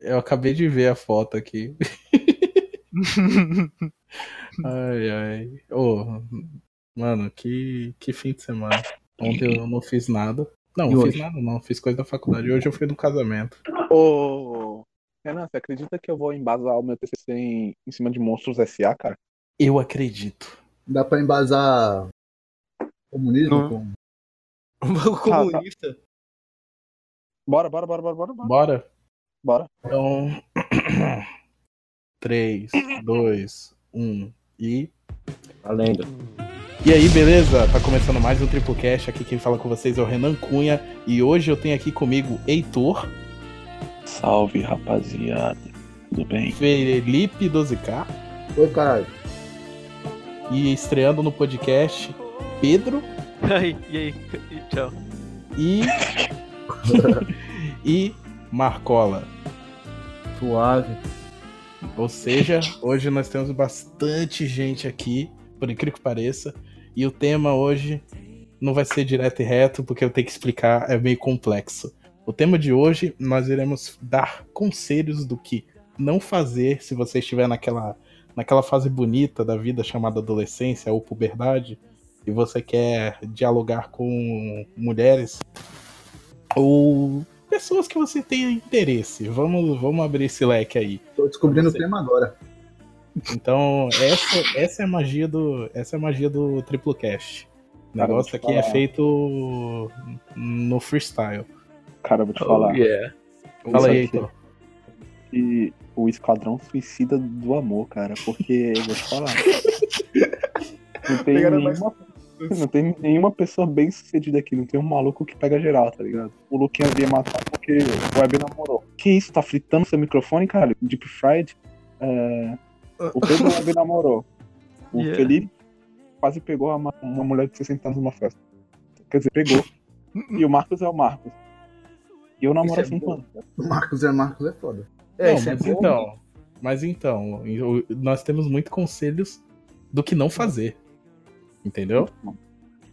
Eu acabei de ver a foto aqui. ai, ai. Ô, mano, que, que fim de semana. Ontem eu não fiz nada. Não, não fiz nada, não. Fiz coisa da faculdade. Hoje eu fui no casamento. Ô, Renan, você acredita que eu vou embasar o meu TCC em, em cima de Monstros S.A., cara? Eu acredito. Dá pra embasar comunismo Não. com. O comunista. Bora, bora, bora, bora, bora, bora. Bora? Bora. Então. 3, 2, 1 e. Valendo. E aí, beleza? Tá começando mais um Triple Cash. Aqui quem fala com vocês é o Renan Cunha. E hoje eu tenho aqui comigo Heitor, Salve, rapaziada. Tudo bem? Felipe 12K Oi, caralho. e estreando no podcast Pedro Aí, e aí? E Tchau. e. e Marcola. Suave. Ou seja, hoje nós temos bastante gente aqui, por incrível que pareça. E o tema hoje não vai ser direto e reto, porque eu tenho que explicar, é meio complexo. O tema de hoje, nós iremos dar conselhos do que não fazer se você estiver naquela, naquela fase bonita da vida chamada adolescência ou puberdade, e você quer dialogar com mulheres ou pessoas que você tenha interesse. Vamos, vamos abrir esse leque aí. Tô descobrindo o tema agora. Então, essa, essa é a magia do. Essa é a magia do triplo cast. O negócio aqui é falar. feito no freestyle. Cara, eu vou te Oh, falar. yeah. Fala aí, Heitor. que o Esquadrão Suicida do Amor, cara, porque eu vou te falar. Não tem, Pegaram mais- nenhuma, não tem nenhuma pessoa bem sucedida aqui, não tem um maluco que pega geral, tá ligado? O Luquinhas ia matar porque o Web namorou. Que isso, tá fritando seu microfone, cara? Deep Fried? É, o Pedro Web namorou. O Yeah. Felipe quase pegou uma, uma mulher de 60 anos numa festa. Quer dizer, pegou. E o Marcos é o Marcos. E eu namoro há Isso é 5 bom. anos. cara. O Marcos é Marcos é foda. Não, isso é mas bom. então. Mas então, nós temos muitos conselhos do que não fazer. Entendeu?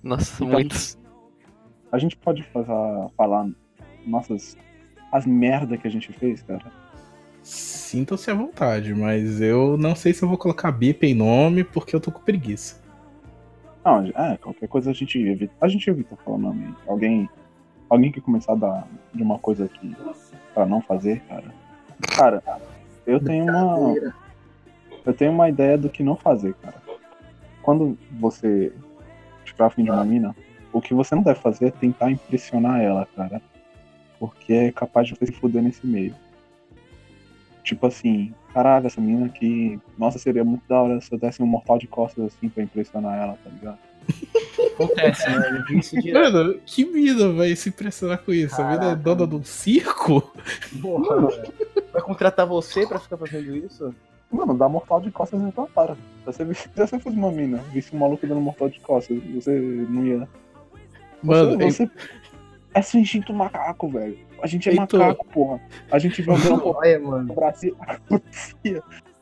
Nossa, Então, muitos. A gente pode fazer, falar nossas. as merda que a gente fez, cara. Sintam-se à vontade, mas eu não sei se eu vou colocar bip em nome porque eu tô com preguiça. Não, é, qualquer coisa a gente evita. A gente evita falar nome. Alguém. Alguém que começar a dar de uma coisa aqui pra não fazer, cara. Cara, eu tenho uma. Eu tenho uma ideia do que não fazer, cara. Quando você estiver afim de uma mina, o que você não deve fazer é tentar impressionar ela, cara. Porque é capaz de você se fuder nesse meio. Tipo assim, caralho, essa mina aqui. Nossa, seria muito da hora se eu desse um mortal de costas assim pra impressionar ela, tá ligado? Acontece, né? Mano, que mina vai se impressionar com isso? A mina é Caraca, dona de um circo? Porra, velho. Vai contratar você pra ficar fazendo isso? Mano, dá mortal de costas então para. Se você, se você fosse uma mina, visse um maluco dando mortal de costas, você não ia. Mano, você, você... É seu instinto macaco, velho. A gente é Heitor. macaco, porra. A gente no Olha, mano. Brasil.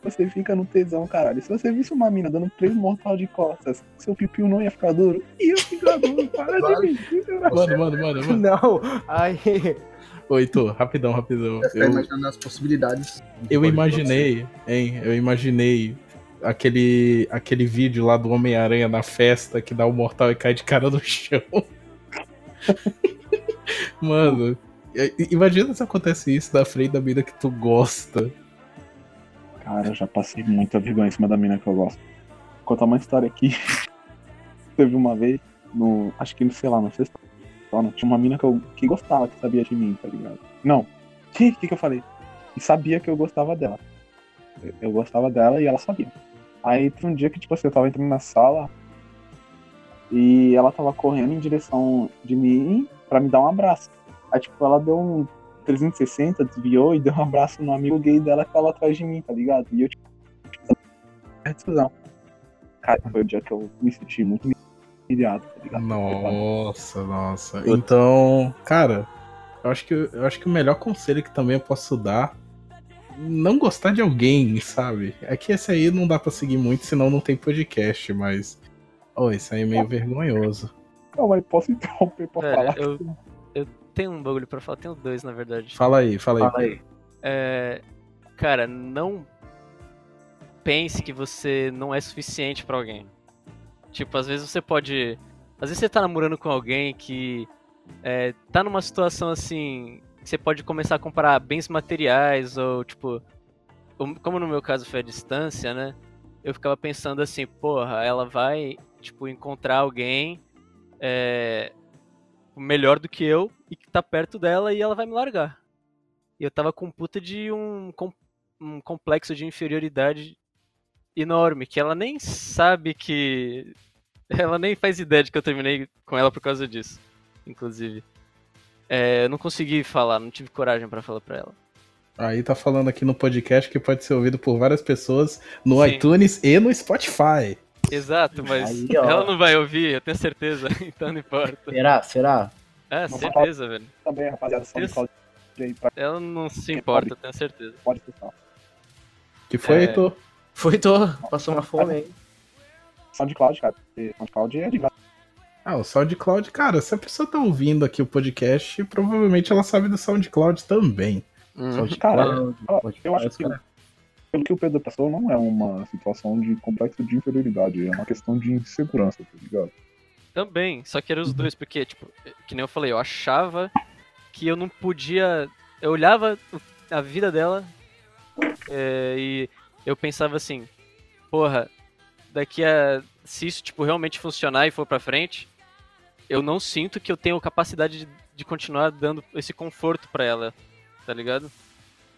Você fica no tesão, caralho. Se você visse uma mina dando três mortal de costas, seu pipiu não ia ficar duro? Ia ficar duro, para Claro. de mentir, caralho. mano, mano, mano, mano. Não. Ai. Ô, Heitor, rapidão, rapidão. Você tá Eu, imaginando as possibilidades. eu imaginei, hein? Eu imaginei aquele, aquele vídeo lá do Homem-Aranha na festa que dá o mortal e cai de cara no chão. Mano, i- imagina se acontece isso na frente da mina que tu gosta. Cara, já passei muita vergonha em cima da mina que eu gosto. Vou contar uma história aqui. Teve uma vez, no. Acho que, sei lá, no sexto ano, tinha uma mina que, eu, que gostava, que sabia de mim, tá ligado? Não. Que, que que eu falei? E sabia que eu gostava dela. Eu, eu gostava dela e ela sabia. Aí teve um dia que, tipo assim, eu tava entrando na sala e ela tava correndo em direção de mim pra me dar um abraço. Aí, tipo, ela deu um 360, desviou e deu um abraço no amigo gay dela que tava atrás de mim, tá ligado? E eu, tipo, é discussão. Cara, foi o dia que eu me senti muito humilhado, tá ligado? Nossa, nossa. Então, cara, eu acho que eu acho que o melhor conselho que também eu posso dar não gostar de alguém, sabe? É que esse aí não dá pra seguir muito, senão não tem podcast, mas oh, isso aí é meio vergonhoso. Não, mas posso interromper pra Pera, falar? eu, eu tenho um bagulho pra falar, tenho dois, na verdade. Fala aí, fala aí. Fala aí. é, cara, não pense que você não é suficiente pra alguém. Tipo, às vezes você pode. Às vezes você tá namorando com alguém que é, tá numa situação assim. que Você pode começar a comprar bens materiais, ou tipo. Como no meu caso foi a distância, né? Eu ficava pensando assim, porra, ela vai, tipo, encontrar alguém é, melhor do que eu e que tá perto dela e ela vai me largar. E eu tava com puta de um, com- um complexo de inferioridade enorme, que ela nem sabe que. Ela nem faz ideia de que eu terminei com ela por causa disso, inclusive. É, eu não consegui falar, não tive coragem pra falar pra ela. Aí tá falando aqui no podcast que pode ser ouvido por várias pessoas no Sim. iTunes e no Spotify. Exato, mas Aí, ela não vai ouvir, eu tenho certeza, então não importa. Será? Será? É, Não certeza, velho. Também, rapaziada, só Isso. Cláudio aí pra Ela não se Porque importa, pode. eu tenho certeza. pode escutar. Que foi, É. Heitor? Foi, tô. Passou uma fome aí. SoundCloud, cara. SoundCloud é de graça. Ah, o SoundCloud, cara, se a pessoa tá ouvindo aqui o podcast, provavelmente ela sabe do SoundCloud também. Uhum. Cara, Pode eu acho que pelo que o Pedro passou, não é uma situação de complexo de inferioridade, é uma questão de insegurança, tá ligado? Também, só que eram os dois, porque, tipo, que nem eu falei, eu achava que eu não podia. Eu olhava a vida dela é, e eu pensava assim, porra, daqui a. Se isso, tipo, realmente funcionar e for pra frente, eu não sinto que eu tenho capacidade de, de continuar dando esse conforto pra ela, tá ligado?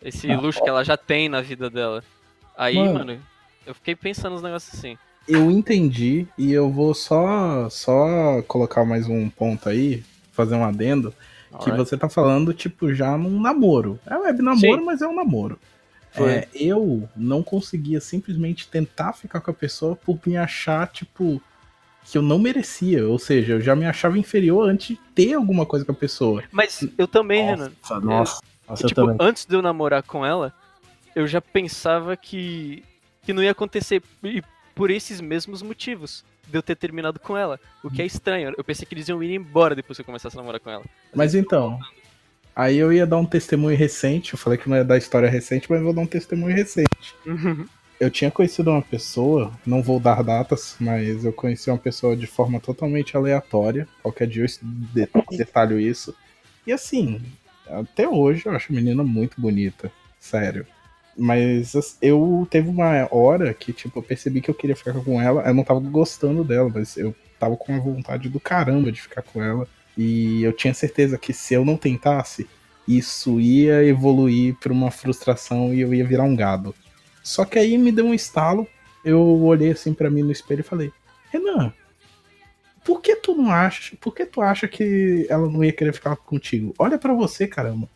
Esse Ah, luxo que ela já tem na vida dela. Aí, Mano. mano, eu fiquei pensando nos negócios assim. Eu entendi e eu vou só só colocar mais um ponto aí, fazer um adendo, que Alright. você tá falando, tipo, já num namoro. É web namoro, Sim. mas é um namoro. É, eu não conseguia simplesmente tentar ficar com a pessoa por me achar, tipo, que eu não merecia. Ou seja, eu já me achava inferior antes de ter alguma coisa com a pessoa. Mas eu também, Renan. Nossa, nossa. Nossa, eu tipo, também. antes de eu namorar com ela, eu já pensava que, que não ia acontecer. E por esses mesmos motivos. De eu ter terminado com ela. O que é estranho. Eu pensei que eles iam ir embora depois que eu começasse a namorar com ela. Mas então, aí eu ia dar um testemunho recente. Eu falei que não ia dar história recente, mas eu vou dar um testemunho recente. Eu tinha conhecido uma pessoa, não vou dar datas, mas eu conheci uma pessoa de forma totalmente aleatória. Qualquer dia eu de- detalho isso. E assim, até hoje eu acho a menina muito bonita. Sério. Mas as- eu teve uma hora que, tipo, eu percebi que eu queria ficar com ela. Eu não tava gostando dela, mas eu tava com uma vontade do caramba de ficar com ela. E eu tinha certeza que se eu não tentasse, isso ia evoluir pra uma frustração e eu ia virar um gado. Só que aí me deu um estalo. Eu olhei assim pra mim no espelho e falei: Renan, por que tu não acha? Por que tu acha que ela não ia querer ficar contigo? Olha pra você, caramba.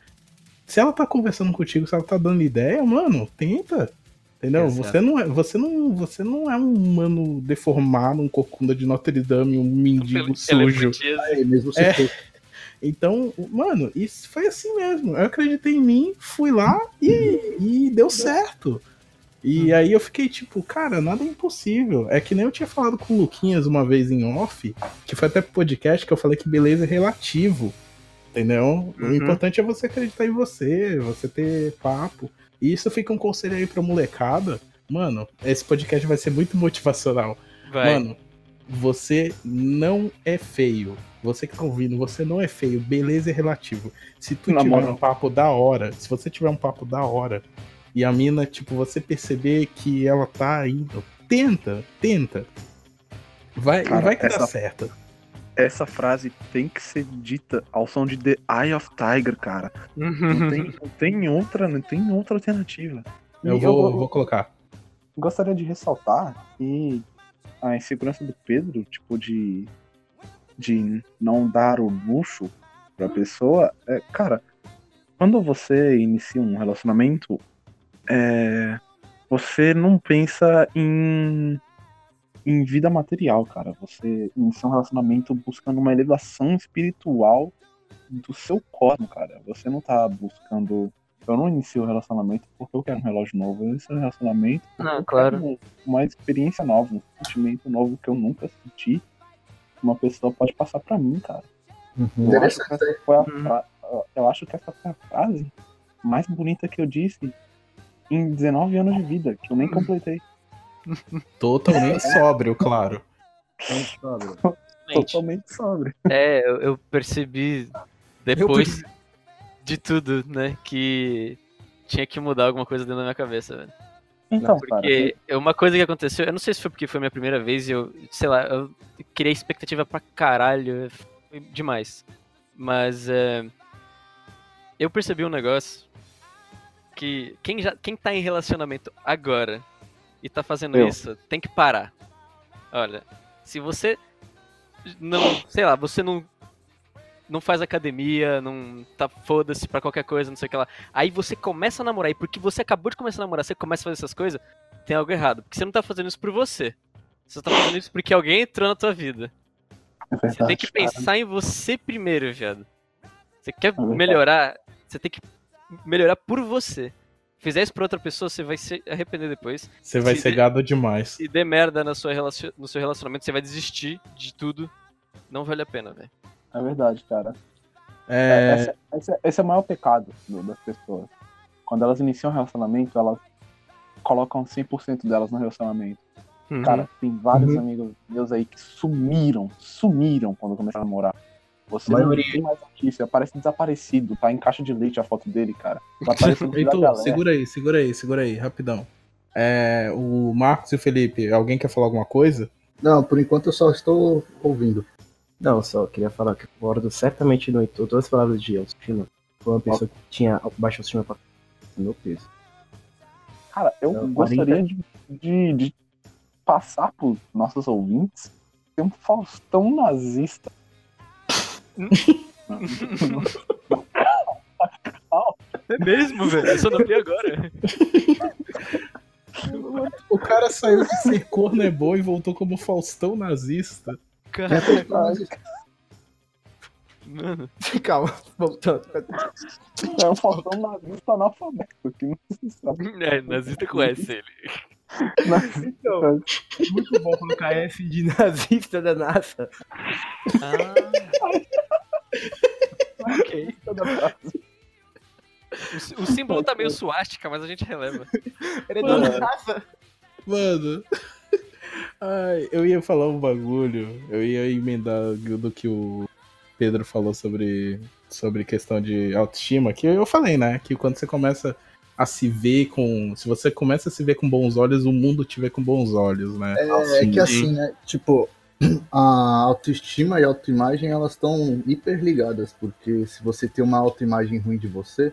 Se ela tá conversando contigo, se ela tá dando ideia, mano, tenta. Entendeu? Exato. Você não, é, você, não, você não é um humano deformado, um corcunda de Notre Dame, um mendigo sujo. É, mesmo se É. for- Então, mano, isso foi assim mesmo. Eu acreditei em mim, fui lá e, e deu certo. E aí eu fiquei tipo, cara, nada é impossível. É que nem eu tinha falado com o Luquinhas uma vez em off, que foi até pro podcast que eu falei que beleza é relativo. Entendeu? O Uhum. importante é você acreditar em você, você ter papo. E isso fica um conselho aí pra molecada. Mano, esse podcast vai ser muito motivacional. Vai. Mano, você não é feio. Você que tá ouvindo, você não é feio. Beleza é relativo. Se tu Na tiver moral. um papo da hora, se você tiver um papo da hora e a mina, tipo, você perceber que ela tá indo, tenta, tenta. Vai, Cara, vai que dá essa- certo. Essa frase tem que ser dita ao som de The Eye of Tiger, cara. Não tem, não tem outra, não tem outra alternativa. E Eu vou, vou colocar. gostaria de ressaltar que a insegurança do Pedro, tipo, de, de não dar o luxo pra pessoa, é, cara, quando você inicia um relacionamento, é, você não pensa em, em vida material, cara. Você inicia um relacionamento buscando uma elevação espiritual do seu cosmo, cara. Você não tá buscando. Eu não inicio o relacionamento porque eu quero um relógio novo. Eu inicio o relacionamento porque Não, eu claro. quero uma experiência nova, um sentimento novo que eu nunca senti. Uma pessoa pode passar pra mim, cara. Uhum. Eu acho, Uhum. fra- eu acho que essa foi a frase mais bonita que eu disse em 19 anos de vida, que eu nem completei. Totalmente sóbrio, claro. Totalmente sobre. É, eu, eu percebi depois de tudo, né, que tinha que mudar alguma coisa dentro da minha cabeça, velho. Então, cara, Porque é uma coisa que aconteceu, eu não sei se foi porque foi minha primeira vez e eu, sei lá, eu criei expectativa pra caralho, foi demais. Mas é, eu percebi um negócio que quem, já, quem tá em relacionamento agora e tá fazendo Eu. isso, tem que parar. Olha, se você não, sei lá, você não não faz academia, não tá foda-se pra qualquer coisa, não sei o que lá. Aí você começa a namorar, e porque você acabou de começar a namorar, você começa a fazer essas coisas, tem algo errado. Porque você não tá fazendo isso por você. Você tá fazendo isso porque alguém entrou na tua vida. é Você verdade, tem que cara. pensar em você primeiro, viado. Você quer verdade. melhorar, você tem que melhorar por você. Fizer isso pra outra pessoa, você vai se arrepender depois. Você vai Se ser de- gado demais. Se der merda na sua relacion- no seu relacionamento, você vai desistir de tudo. Não vale a pena, velho. É verdade, cara. É, Essa- esse, esse é o maior pecado do- das pessoas. Quando elas iniciam um relacionamento, elas colocam 100% delas no relacionamento. Uhum. Cara, tem vários Uhum. amigos meus aí que sumiram, sumiram quando começaram a namorar. Você não Maioria. tem mais notícia, parece desaparecido, tá em caixa de leite a foto dele, cara. Tá Heitor, segura aí, segura aí, segura aí, rapidão. É, o Marcos e o Felipe, alguém quer falar alguma coisa? Não, por enquanto eu só estou ouvindo. Não, só queria falar que eu concordo certamente no Heitor. Todas as palavras de autoestima. Foi uma pessoa que tinha baixa autoestima pra meu peso. Cara, eu Então, gostaria de, de, de passar pros nossos ouvintes ter um Faustão nazista. É mesmo, velho? Eu só notei agora. O cara saiu de ser corno é bom e voltou como Faustão nazista. Cara, mano. Calma, voltando. É um Faustão nazista analfabeto, que não se sabe. É, nazista conhece ele. Nazista. Então, muito bom colocar F de nazista da NASA. Ah, Ok. O, o símbolo tá meio suástica, mas a gente releva. Ele é Mano. da NASA. Mano. Ai, eu ia falar um bagulho. Eu ia emendar do que o Pedro falou sobre, sobre questão de autoestima. Que eu falei, né? Que quando você começa a se ver com. Se você começa a se ver com bons olhos, o mundo te vê com bons olhos, né? É, que assim, né? Tipo, a autoestima e a autoimagem elas estão hiper ligadas, porque se você tem uma autoimagem ruim de você,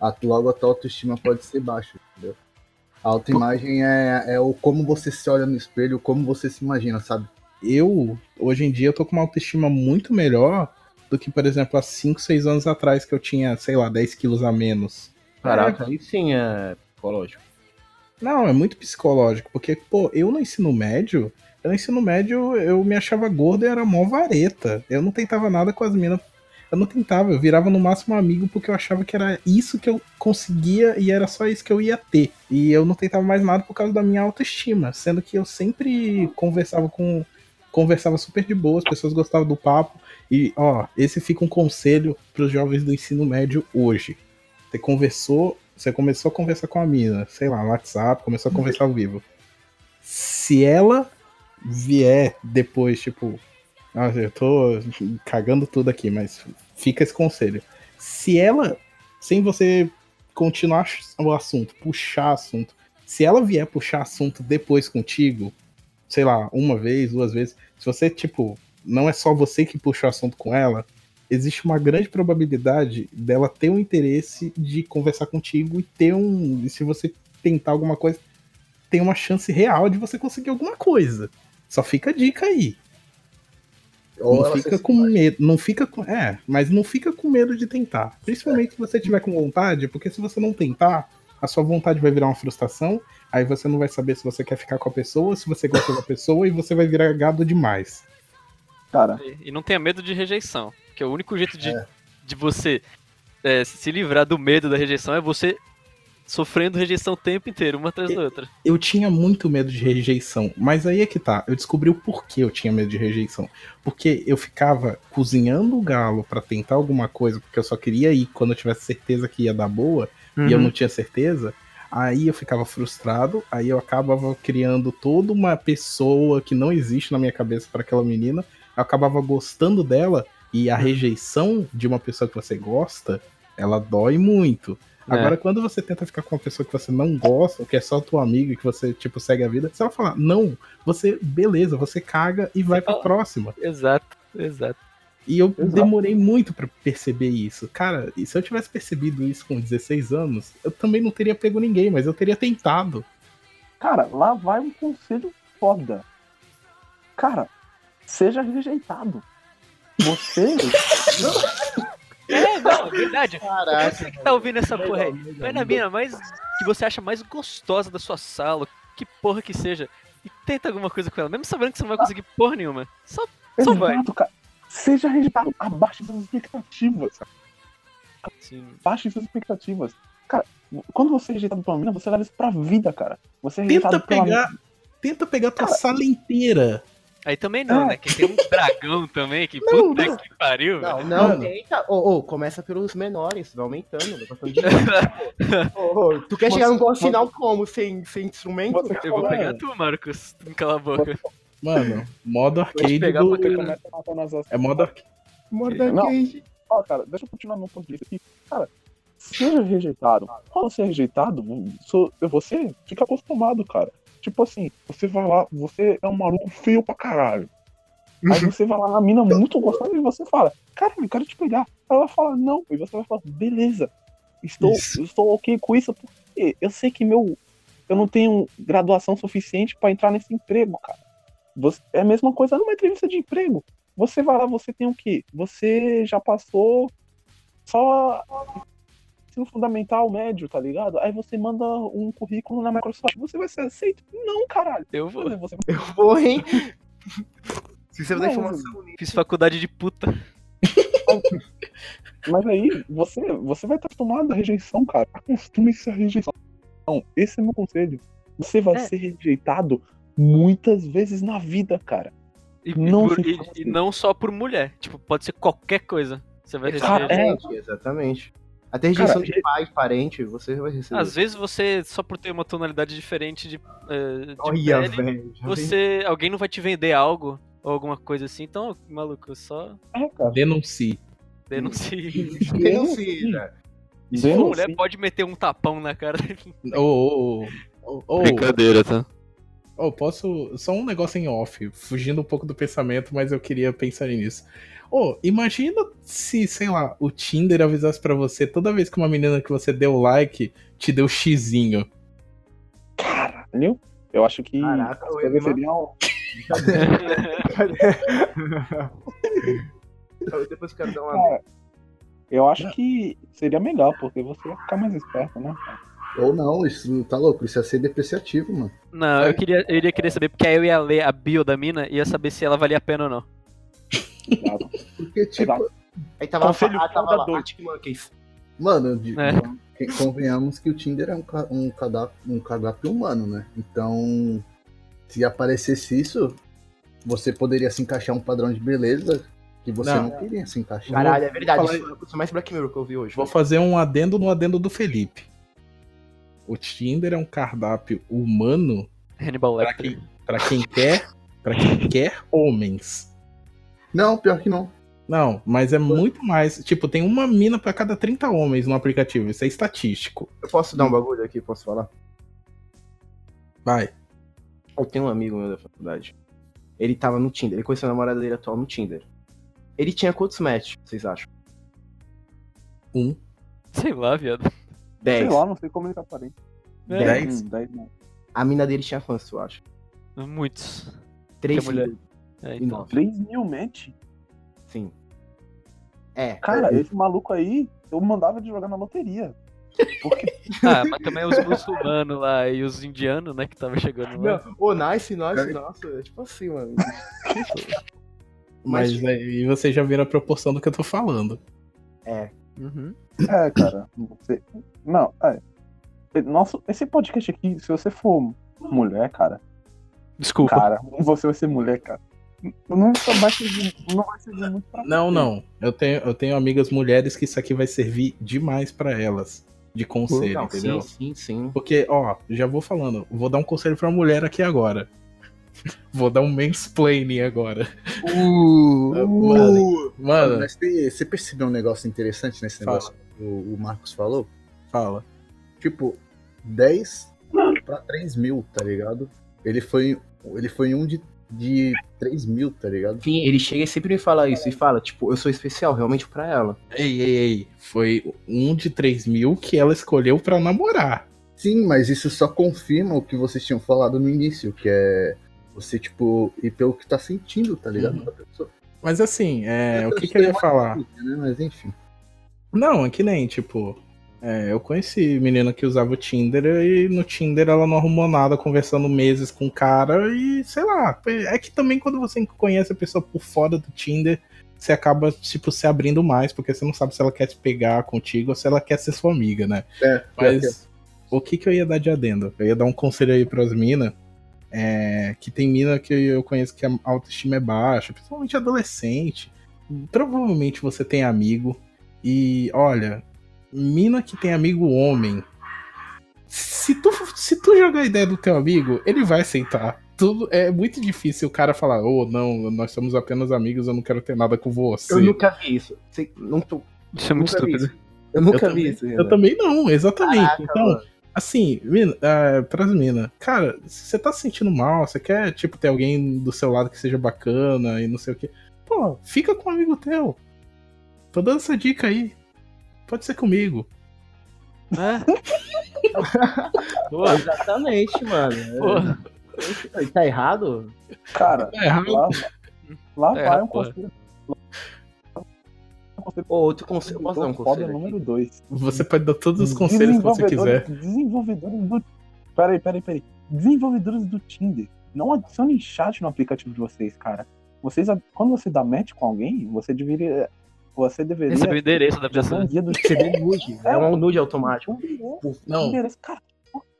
a, logo a tua autoestima pode ser baixa, entendeu? A autoimagem é, é o como você se olha no espelho, como você se imagina, sabe? eu, hoje em dia, eu tô com uma autoestima muito melhor do que, por exemplo, há 5, 6 anos atrás, que eu tinha, sei lá, 10 quilos a menos. Caraca, aí sim é psicológico. Não, é muito psicológico, porque, pô, eu no ensino médio, eu no ensino médio eu me achava gordo e era mó vareta. Eu não tentava nada com as minas. Eu não tentava, eu virava no máximo amigo porque eu achava que era isso que eu conseguia e era só isso que eu ia ter. E eu não tentava mais nada por causa da minha autoestima, sendo que eu sempre conversava com. Conversava super de boa, as pessoas gostavam do papo. E, ó, esse fica um conselho pros jovens do ensino médio hoje. Você conversou, você começou a conversar com a mina, sei lá, no WhatsApp, começou a conversar ao vivo. Se ela vier depois, tipo, ah, eu tô cagando tudo aqui, mas fica esse conselho. Se ela, sem você continuar o assunto, puxar assunto, se ela vier puxar assunto depois contigo, sei lá, uma vez, duas vezes, se você, tipo, não é só você que puxa o assunto com ela, existe uma grande probabilidade dela ter um interesse de conversar contigo e ter um. E se você tentar alguma coisa, tem uma chance real de você conseguir alguma coisa. Só fica a dica aí. Ou não fica com medo. Não fica com. É, mas não fica com medo de tentar. Principalmente se você tiver com vontade, porque se você não tentar, a sua vontade vai virar uma frustração. Aí você não vai saber se você quer ficar com a pessoa, se você gosta da pessoa, e você vai virar gado demais. Cara, E- E não tenha medo de rejeição. Porque o único jeito de, É. de você é, se livrar do medo da rejeição é você sofrendo rejeição o tempo inteiro, uma atrás da outra. eu tinha muito medo de rejeição, mas aí é que tá. Eu descobri o porquê eu tinha medo de rejeição. Porque eu ficava cozinhando o galo pra tentar alguma coisa, porque eu só queria ir quando eu tivesse certeza que ia dar boa. e eu Uhum. não tinha certeza, aí eu ficava frustrado, aí eu acabava criando toda uma pessoa que não existe na minha cabeça para aquela menina, eu acabava gostando dela e a rejeição de uma pessoa que você gosta, ela dói muito. É. Agora, quando você tenta ficar com uma pessoa que você não gosta, que é só tua amiga, que você, tipo, segue a vida, se ela falar, não, você, beleza, você caga e vai pra próxima. Exato, exato. E eu Exato. demorei muito pra perceber isso. Cara, e se eu tivesse percebido isso com 16 anos, eu também não teria pego ninguém, mas eu teria tentado. Cara, lá vai um conselho foda. Cara, seja rejeitado. Você. É, não, é verdade. Caraca. Você que tá ouvindo essa porra aí. Vai na mina mais que você acha mais gostosa da sua sala, que porra que seja, e tenta alguma coisa com ela, mesmo sabendo que você não vai conseguir porra nenhuma. Só, só vai. Exato, cara. Seja rejeitado. Abaixe suas expectativas. Assim, Abaixe suas expectativas. Cara, quando você é rejeitado uma mina, você leva isso pra vida, cara. Você é Tenta pela pegar. Tenta pegar tua sala inteira. Aí também não, É. né? Que tem um dragão também, que Não, puta não. que pariu, Não, velho. não, Mano. tenta. Ô, ô, começa pelos menores, vai aumentando, vai passando de. Ô, ô, tu quer chegar num boss final como? Sem, sem instrumento? Você Eu vou pegar tu, Marcos. Não cala a boca. Mano, modo arcade pegar do... pra caralho. começa matando as É modo arcade. Morda Não. Cage. Ó, cara, deixa eu continuar no ponto de vista aqui. Cara, seja rejeitado. Quando você é rejeitado, so- você fica acostumado, cara. Tipo assim, você vai lá, você é um maluco feio pra caralho. Aí você vai lá na mina muito gostosa e você fala, cara, eu quero te pegar. Aí ela fala, não. E você vai falar, beleza. Estou, Isso. estou ok com isso, porque eu sei que meu. Eu não tenho graduação suficiente pra entrar nesse emprego, cara. Você- é a mesma coisa numa entrevista de emprego. Você vai lá, você tem o quê? Você já passou só ensino fundamental médio, tá ligado? Aí você manda um currículo na Microsoft, você vai ser aceito? Não, caralho. Eu vou. Você Eu vou, hein? Se você der Não, informação. Fiz faculdade de puta. Mas aí, você, você vai estar acostumado à rejeição, cara. Acostume-se à rejeição. Não, esse é meu conselho. Você vai É. ser rejeitado muitas vezes na vida, cara. E, Não por- e- e assim. não só por mulher. Tipo, pode ser qualquer coisa. Você vai receber. Cara, é. Exatamente, exatamente. Até rejeição Cara, de pai, parente, você vai receber. Às vezes você, só por ter uma tonalidade diferente de, eh, de Olha, pele, velho. você. Alguém não vai te vender algo ou alguma coisa assim. Então, maluco, só É, cara. Denuncie. denuncie. vem. Denuncia. E se Denuncie. mulher, pode meter um tapão na cara. Ô, ô, ô. Ô, Brincadeira, tá? ô, posso. Só um negócio em off, fugindo um pouco do pensamento, mas eu queria pensar nisso. Ô, imagina se, sei lá, o Tinder avisasse pra você toda vez que uma menina que você deu like te deu xizinho. Caralho. Eu acho que Caraca, eu coisas ia seriam. Depois eu quero dar uma. Cara, eu acho que seria melhor, porque você ia ficar mais esperto, né? Ou não, isso tá louco, isso ia ser depreciativo, mano. Não, eu, queria, eu iria querer saber, porque aí eu ia ler a bio da mina e ia saber se ela valia a pena ou não. Exato. Porque, tipo, Exato. Aí tava, lá, Conselho ah, tava lá, fundador. Arctic Monkeys. mano, de- É. convenhamos que o Tinder é um, um, cardápio, um cardápio humano, né? Então, se aparecesse isso, você poderia se encaixar um padrão de beleza que você Não. não, queria se encaixar. Caralho, é verdade. falar- Isso é mais Black Mirror que eu vi hoje. Vou fazer um adendo no adendo do Felipe. O Tinder é um cardápio humano Hannibal pra quem, pra quem quer, para quem quer homens. Não, pior que não. Não, mas é muito mais. Tipo, tem uma mina pra cada 30 homens no aplicativo. Isso é estatístico. Eu posso dar um bagulho aqui, posso falar? Vai. Eu tenho um amigo meu da faculdade. Ele tava no Tinder, ele conheceu a namorada dele atual no Tinder. Ele tinha quantos match, vocês acham? Um. Sei lá, viado. Sei 10. lá, não sei como ele tá aparente. É, Dez. Hum, dez não. A mina dele tinha quantos, eu acho? Muitos. 3 mulher- filhos. É, então. nove. 3 mil match? Sim. É. Cara, esse maluco aí, eu mandava de jogar na loteria. Porque Ah, mas também os muçulmanos lá e os indianos, né, que tava chegando lá. Não, ô, nice, nice, nossa. É tipo assim, mano. Mas, Mas- aí você já vira a proporção do que eu tô falando. É. Uhum. É, cara. Você... Não, é. Nosso, esse podcast aqui, se você for mulher, cara, Desculpa. cara, você vai ser mulher, cara. Não vai servir, não vai servir muito pra Não, você. não. Eu tenho, eu tenho amigas mulheres que isso aqui vai servir demais pra elas. de conselho, Não, entendeu? sim, sim, sim. Porque, ó, já vou falando, vou dar um conselho pra mulher aqui agora. vou dar um mansplaining agora. Uh, Mano, Mano, Mas você, você percebeu um negócio interessante nesse Fala. negócio que o, o Marcos falou? fala. Tipo, 10 pra 3 mil, tá ligado? Ele foi, ele foi um de, de 3 mil, tá ligado? Sim, ele chega e sempre me fala isso e fala, tipo, eu sou especial realmente pra ela. Ei, ei, ei. Foi um de 3 mil que ela escolheu pra namorar. Sim, mas isso só confirma o que vocês tinham falado no início, que é você, tipo, ir pelo que tá sentindo, tá ligado? Uhum. Da pessoa. Mas assim, é, o que, que eu ia falar? Né? Mas enfim. Não, é que nem, tipo. É, eu conheci menina que usava o Tinder e no Tinder ela não arrumou nada conversando meses com o cara e sei lá. É que também quando você conhece a pessoa por fora do Tinder, você acaba, tipo, se abrindo mais, porque você não sabe se ela quer te pegar contigo ou se ela quer ser sua amiga, né? É, Mas o que que eu ia dar de adendo? Eu ia dar um conselho aí pras minas. É, que tem mina que eu conheço que a autoestima é baixa, principalmente adolescente. Provavelmente você tem amigo. E olha, mina que tem amigo homem. Se tu, se tu jogar a ideia do teu amigo, ele vai aceitar. Tudo, é muito difícil o cara falar, ô, não, nós somos apenas amigos, eu não quero ter nada com você. Eu nunca vi isso. Sei- não tô, Isso é muito estúpido. Eu nunca Eu vi também- isso. Eu Renan. também não, exatamente. Caraca, então, mano. assim, mina, é, pras minas, cara, se você tá se sentindo mal, você quer, tipo, ter alguém do seu lado que seja bacana e não sei o que, pô, fica com um amigo teu. Tô dando essa dica aí. Pode ser comigo. É, Pô, exatamente, mano. porra. Tá errado? Cara, Tá errado. lá, lá É, vai um conselho. Ô, outro conselho. Posso dar um conselho? aqui? número 2. Você pode dar todos os conselhos que você quiser. Desenvolvedores do. Peraí, peraí, peraí. Desenvolvedores do Tinder. Não adicionem chat no aplicativo de vocês, cara. Vocês, quando você dá match com alguém, você deveria. Você deveria. Recebi o endereço da pessoa. um vê nude. É um nude automático. Não. Cara.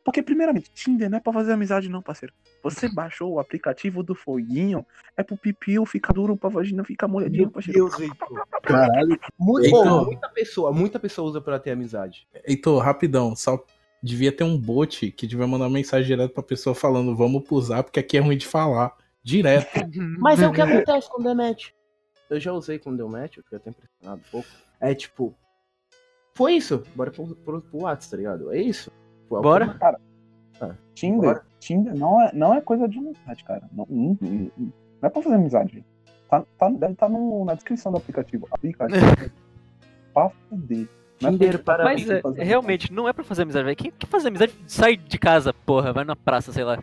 Porque, primeiramente, Tinder não é pra fazer amizade, não, parceiro. Você baixou o aplicativo do foguinho, é pro pipiu ficar duro, pra vagina ficar molhadinho, Meu parceiro. Deus, Heitor. Caralho, Muito, Heitor. Pô, muita pessoa, muita pessoa usa pra ter amizade. Heitor, rapidão, só devia ter um bot que devia mandar uma mensagem direto pra pessoa falando, vamos pro zap, porque aqui é ruim de falar. Direto. Mas é o que acontece quando é match. Eu já usei quando deu match, eu fiquei até impressionado um pouco. É tipo. Foi isso. Bora pro, pro, pro WhatsApp, tá ligado? É isso. Pô, é o Bora? automático. Tinder, Bora. Tinder não é, não é coisa de amizade, cara. Não, não, não- não é pra fazer amizade. Tá, tá- deve estar na descrição do aplicativo. Aplicativo pra fuder. É Tinder pra- para Mas é, fazer realmente, não é pra fazer amizade, velho. Quem que faz amizade sai de casa, porra, vai na praça, sei lá.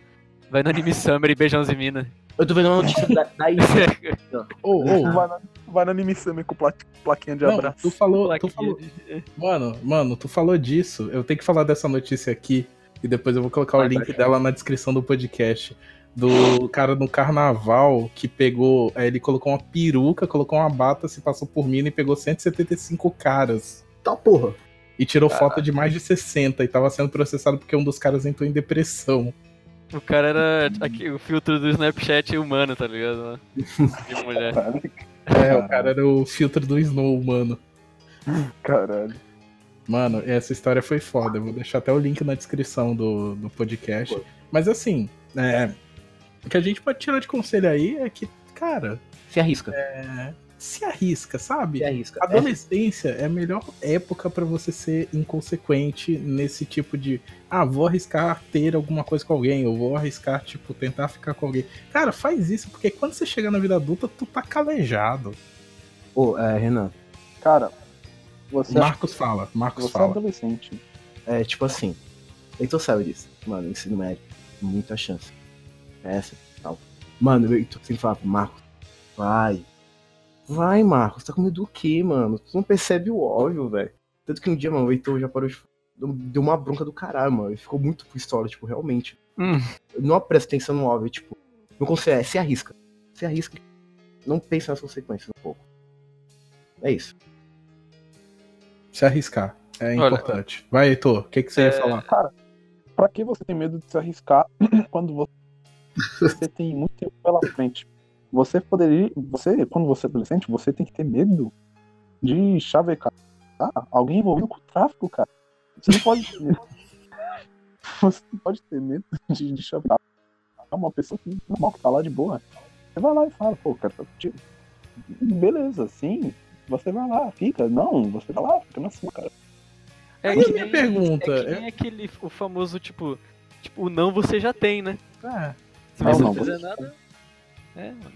Vai no Anime Summer e beijãos e mina. Eu tô vendo uma notícia da, da Ô, ô, Vai na, vai na Anime Summer com pla- plaquinha de não, abraço. tu falou, tu falou, de- Mano, mano, tu falou disso. Eu tenho que falar dessa notícia aqui. E depois eu vou colocar o link vai. dela na descrição do podcast. Do cara no carnaval que pegou. é, Ele colocou uma peruca, colocou uma bata, se passou por mina e pegou 175 caras. tá porra. E tirou foto de mais de 60 e tava sendo processado porque um dos caras entrou em depressão. O cara era aqui, o filtro do Snapchat humano, tá ligado? De mulher. É, o cara era o filtro do Snow, mano. caralho. Mano, essa história foi foda. Eu vou deixar até o link na descrição do, do podcast. Mas assim, é, o que a gente pode tirar de conselho aí é que, cara, Se arrisca. Se arrisca, sabe? Se arrisca. Adolescência é a melhor época pra você ser inconsequente nesse tipo de. Ah, vou arriscar ter alguma coisa com alguém, ou vou arriscar, tipo, tentar ficar com alguém. Cara, faz isso, porque quando você chega na vida adulta, tu tá calejado. Ô, é, Renan, Cara, você, Marcos fala, Marcos você é fala. adolescente. é tipo assim. Heitor sabe disso. Mano, ensino médio, muita chance. Essa e tal. Mano, Heitor sempre fala pro Marcos, vai. Vai, Marcos, tá com medo do quê, mano? Tu não percebe o óbvio, velho. Tanto que um dia, mano, o Heitor já parou de. Deu uma bronca do caralho, mano. Ele ficou muito pistola, tipo, realmente. Hum. Não presta atenção no óbvio, tipo. Não consegue, é, se arrisca. Se arrisca. Não pensa nas consequências um pouco. É isso. Se arriscar. É Olha- importante. Vai, Heitor, o que, que você ia É, falar? Pra que você tem medo de se arriscar quando você, você tem muito tempo pela frente? Você poderia. Você, quando você é adolescente, você tem que ter medo de chavecar alguém envolvido com o tráfico, cara. Você não pode ter medo. Você não pode ter medo de, de chamar uma pessoa que normal que tá lá de boa. Você vai lá e fala, pô, cara, tipo, beleza, sim. Você vai lá, fica. Não, você vai lá, fica na sua, cara. É Aí que a minha nem- pergunta, É que nem aquele, o famoso, tipo, tipo, o não você já tem, né? É. Se Não, você não, não fizer você- nada. É, mano.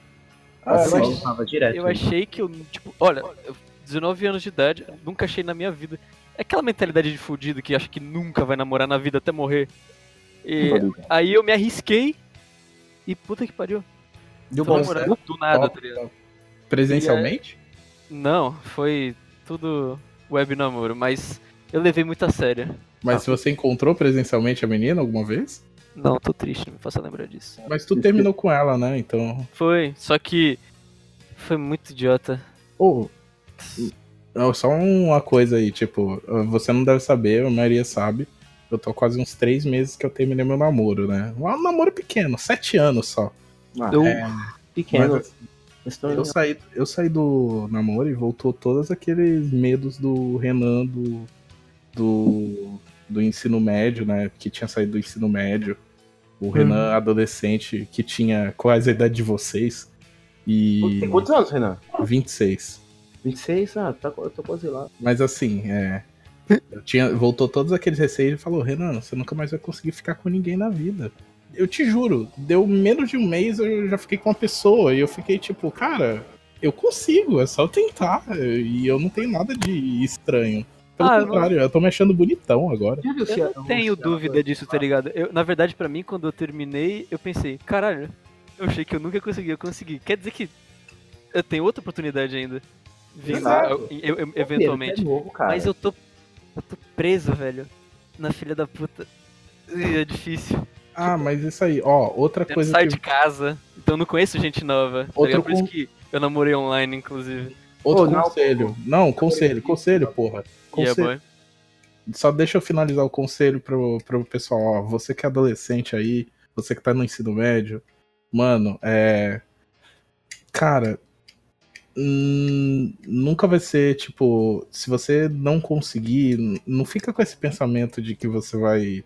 Ah, eu sim. achava direto. Eu achei que eu, tipo, olha, eu- 19 anos de idade, nunca achei na minha vida. É aquela mentalidade de fudido que acha que nunca vai namorar na vida até morrer. E aí eu me arrisquei e puta que pariu. Deu bom namorando do nada, tá ligado? Presencialmente? Não, foi tudo web namoro, mas eu levei muito a sério. Mas se você encontrou presencialmente a menina alguma vez? Não, tô triste, não me faça lembrar disso. Mas tu terminou com ela, né? Então. Foi, só que foi muito idiota. Ô. ó, só uma coisa aí, tipo, você não deve saber, a maioria sabe. Eu tô quase uns três meses que eu terminei meu namoro, né? Um namoro pequeno, sete anos só. Ah, Eu, É, pequeno. mas Estou eu saí, eu saí do namoro e voltou todos aqueles medos do Renan do, do, do ensino médio, né? Que tinha saído do ensino médio. O Renan adolescente que tinha quase a idade de vocês. E Tem quantos anos, Renan? 26. 26? Ah, tá, eu tô quase lá. Mas assim, é. eu Tinha, voltou todos aqueles receios e falou, Renan, você nunca mais vai conseguir ficar com ninguém na vida. Eu te juro, deu menos de um mês, eu já fiquei com uma pessoa, e eu fiquei tipo, cara, eu consigo, é só eu tentar. E eu não tenho nada de estranho. Pelo Ah, eu contrário, eu tô me achando bonitão agora. Se eu não tenho dúvida disso, tá ligado? Eu, na verdade, pra mim, quando eu terminei, eu pensei, caralho, eu achei que eu nunca conseguia, eu consegui. Quer dizer que eu tenho outra oportunidade ainda. Vindo, eu- eu- eu- eventualmente. É novo, cara. Mas eu tô. Eu tô preso, velho. Na filha da puta. É difícil. Ah, mas isso aí, ó, outra Eu coisa saio que. de casa, então eu não conheço gente nova. Tá Outro ligado? Por isso con- que eu namorei online, inclusive. Outro Ô, não, conselho. Não, conselho, conselho, porra. Conselho. Só deixa eu finalizar o conselho pro, pro pessoal, ó. Você que é adolescente aí, você que tá no ensino médio, mano, é. Cara. hum, nunca vai ser, tipo, se você não conseguir, não fica com esse pensamento de que você vai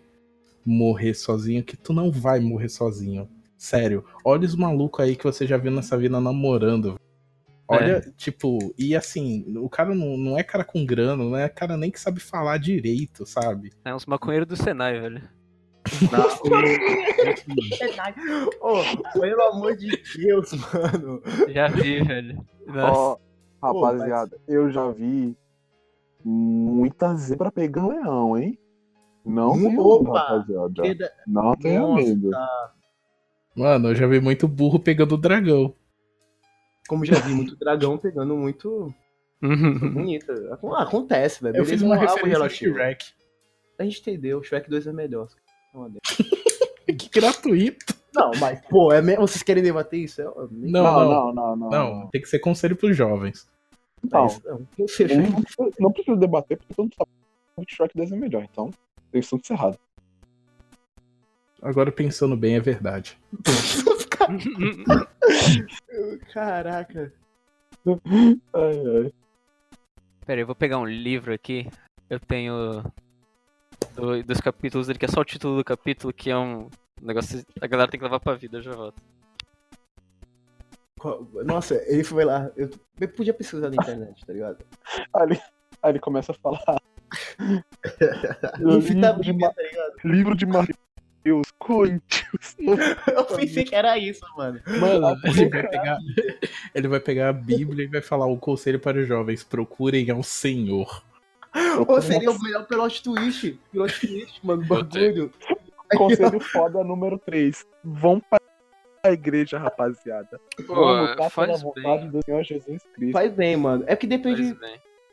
morrer sozinho, que tu não vai morrer sozinho. Sério, olha os malucos aí que você já viu nessa vida namorando. Olha, tipo, e assim, o cara não, não é cara com grana, não é cara nem que sabe falar direito, sabe? É uns maconheiros do Senai, velho. Ô, pelo amor de Deus, mano. Já vi, velho. Nossa. Ó, rapaziada, eu já vi muita zebra pegando leão, hein? Não medo, rapaziada. Queda- Não tenha Nossa, medo. Mano, eu já vi muito burro pegando o dragão. Como já vi muito dragão pegando muito bonito. Ah, Acontece, velho. Eu Beleza, fiz uma é algo referência a relativo. Shrek. A gente entendeu, Shrek 2 é melhor. Que gratuito. Não, mas, pô, é me... vocês querem debater isso? É... Não, Não, não, não, não, não. não. Tem que ser conselho pros jovens. Então, Não, não não, preciso- não preciso debater porque todo mundo sabe que Shrek 2 é melhor. Então, tem tudo errado. Agora pensando bem, é verdade. Caraca. Ai, ai. Pera aí, eu vou pegar um livro aqui. Eu tenho do- dois capítulos dele, que é só o título do capítulo, que é um negócio que a galera tem que levar pra vida, eu já volto. Nossa, ele foi lá. Eu, eu podia pesquisar na internet, tá ligado? Aí ele, aí ele começa a falar. Fita livro, de bíblia, Ma- tá ligado? livro de Mateus, Coríntios. Eu pensei que era isso, mano. Mano, ele vai pegar, ele vai pegar a Bíblia e vai falar o conselho para os jovens: procurem ao Senhor. Ou seria o melhor plot twist. Plot twist, mano. Bagulho. Conselho foda número 3. Vão pra igreja, rapaziada. Vão lutar pela faz vontade bem, do Senhor Jesus Cristo. Faz bem, mano. É que depende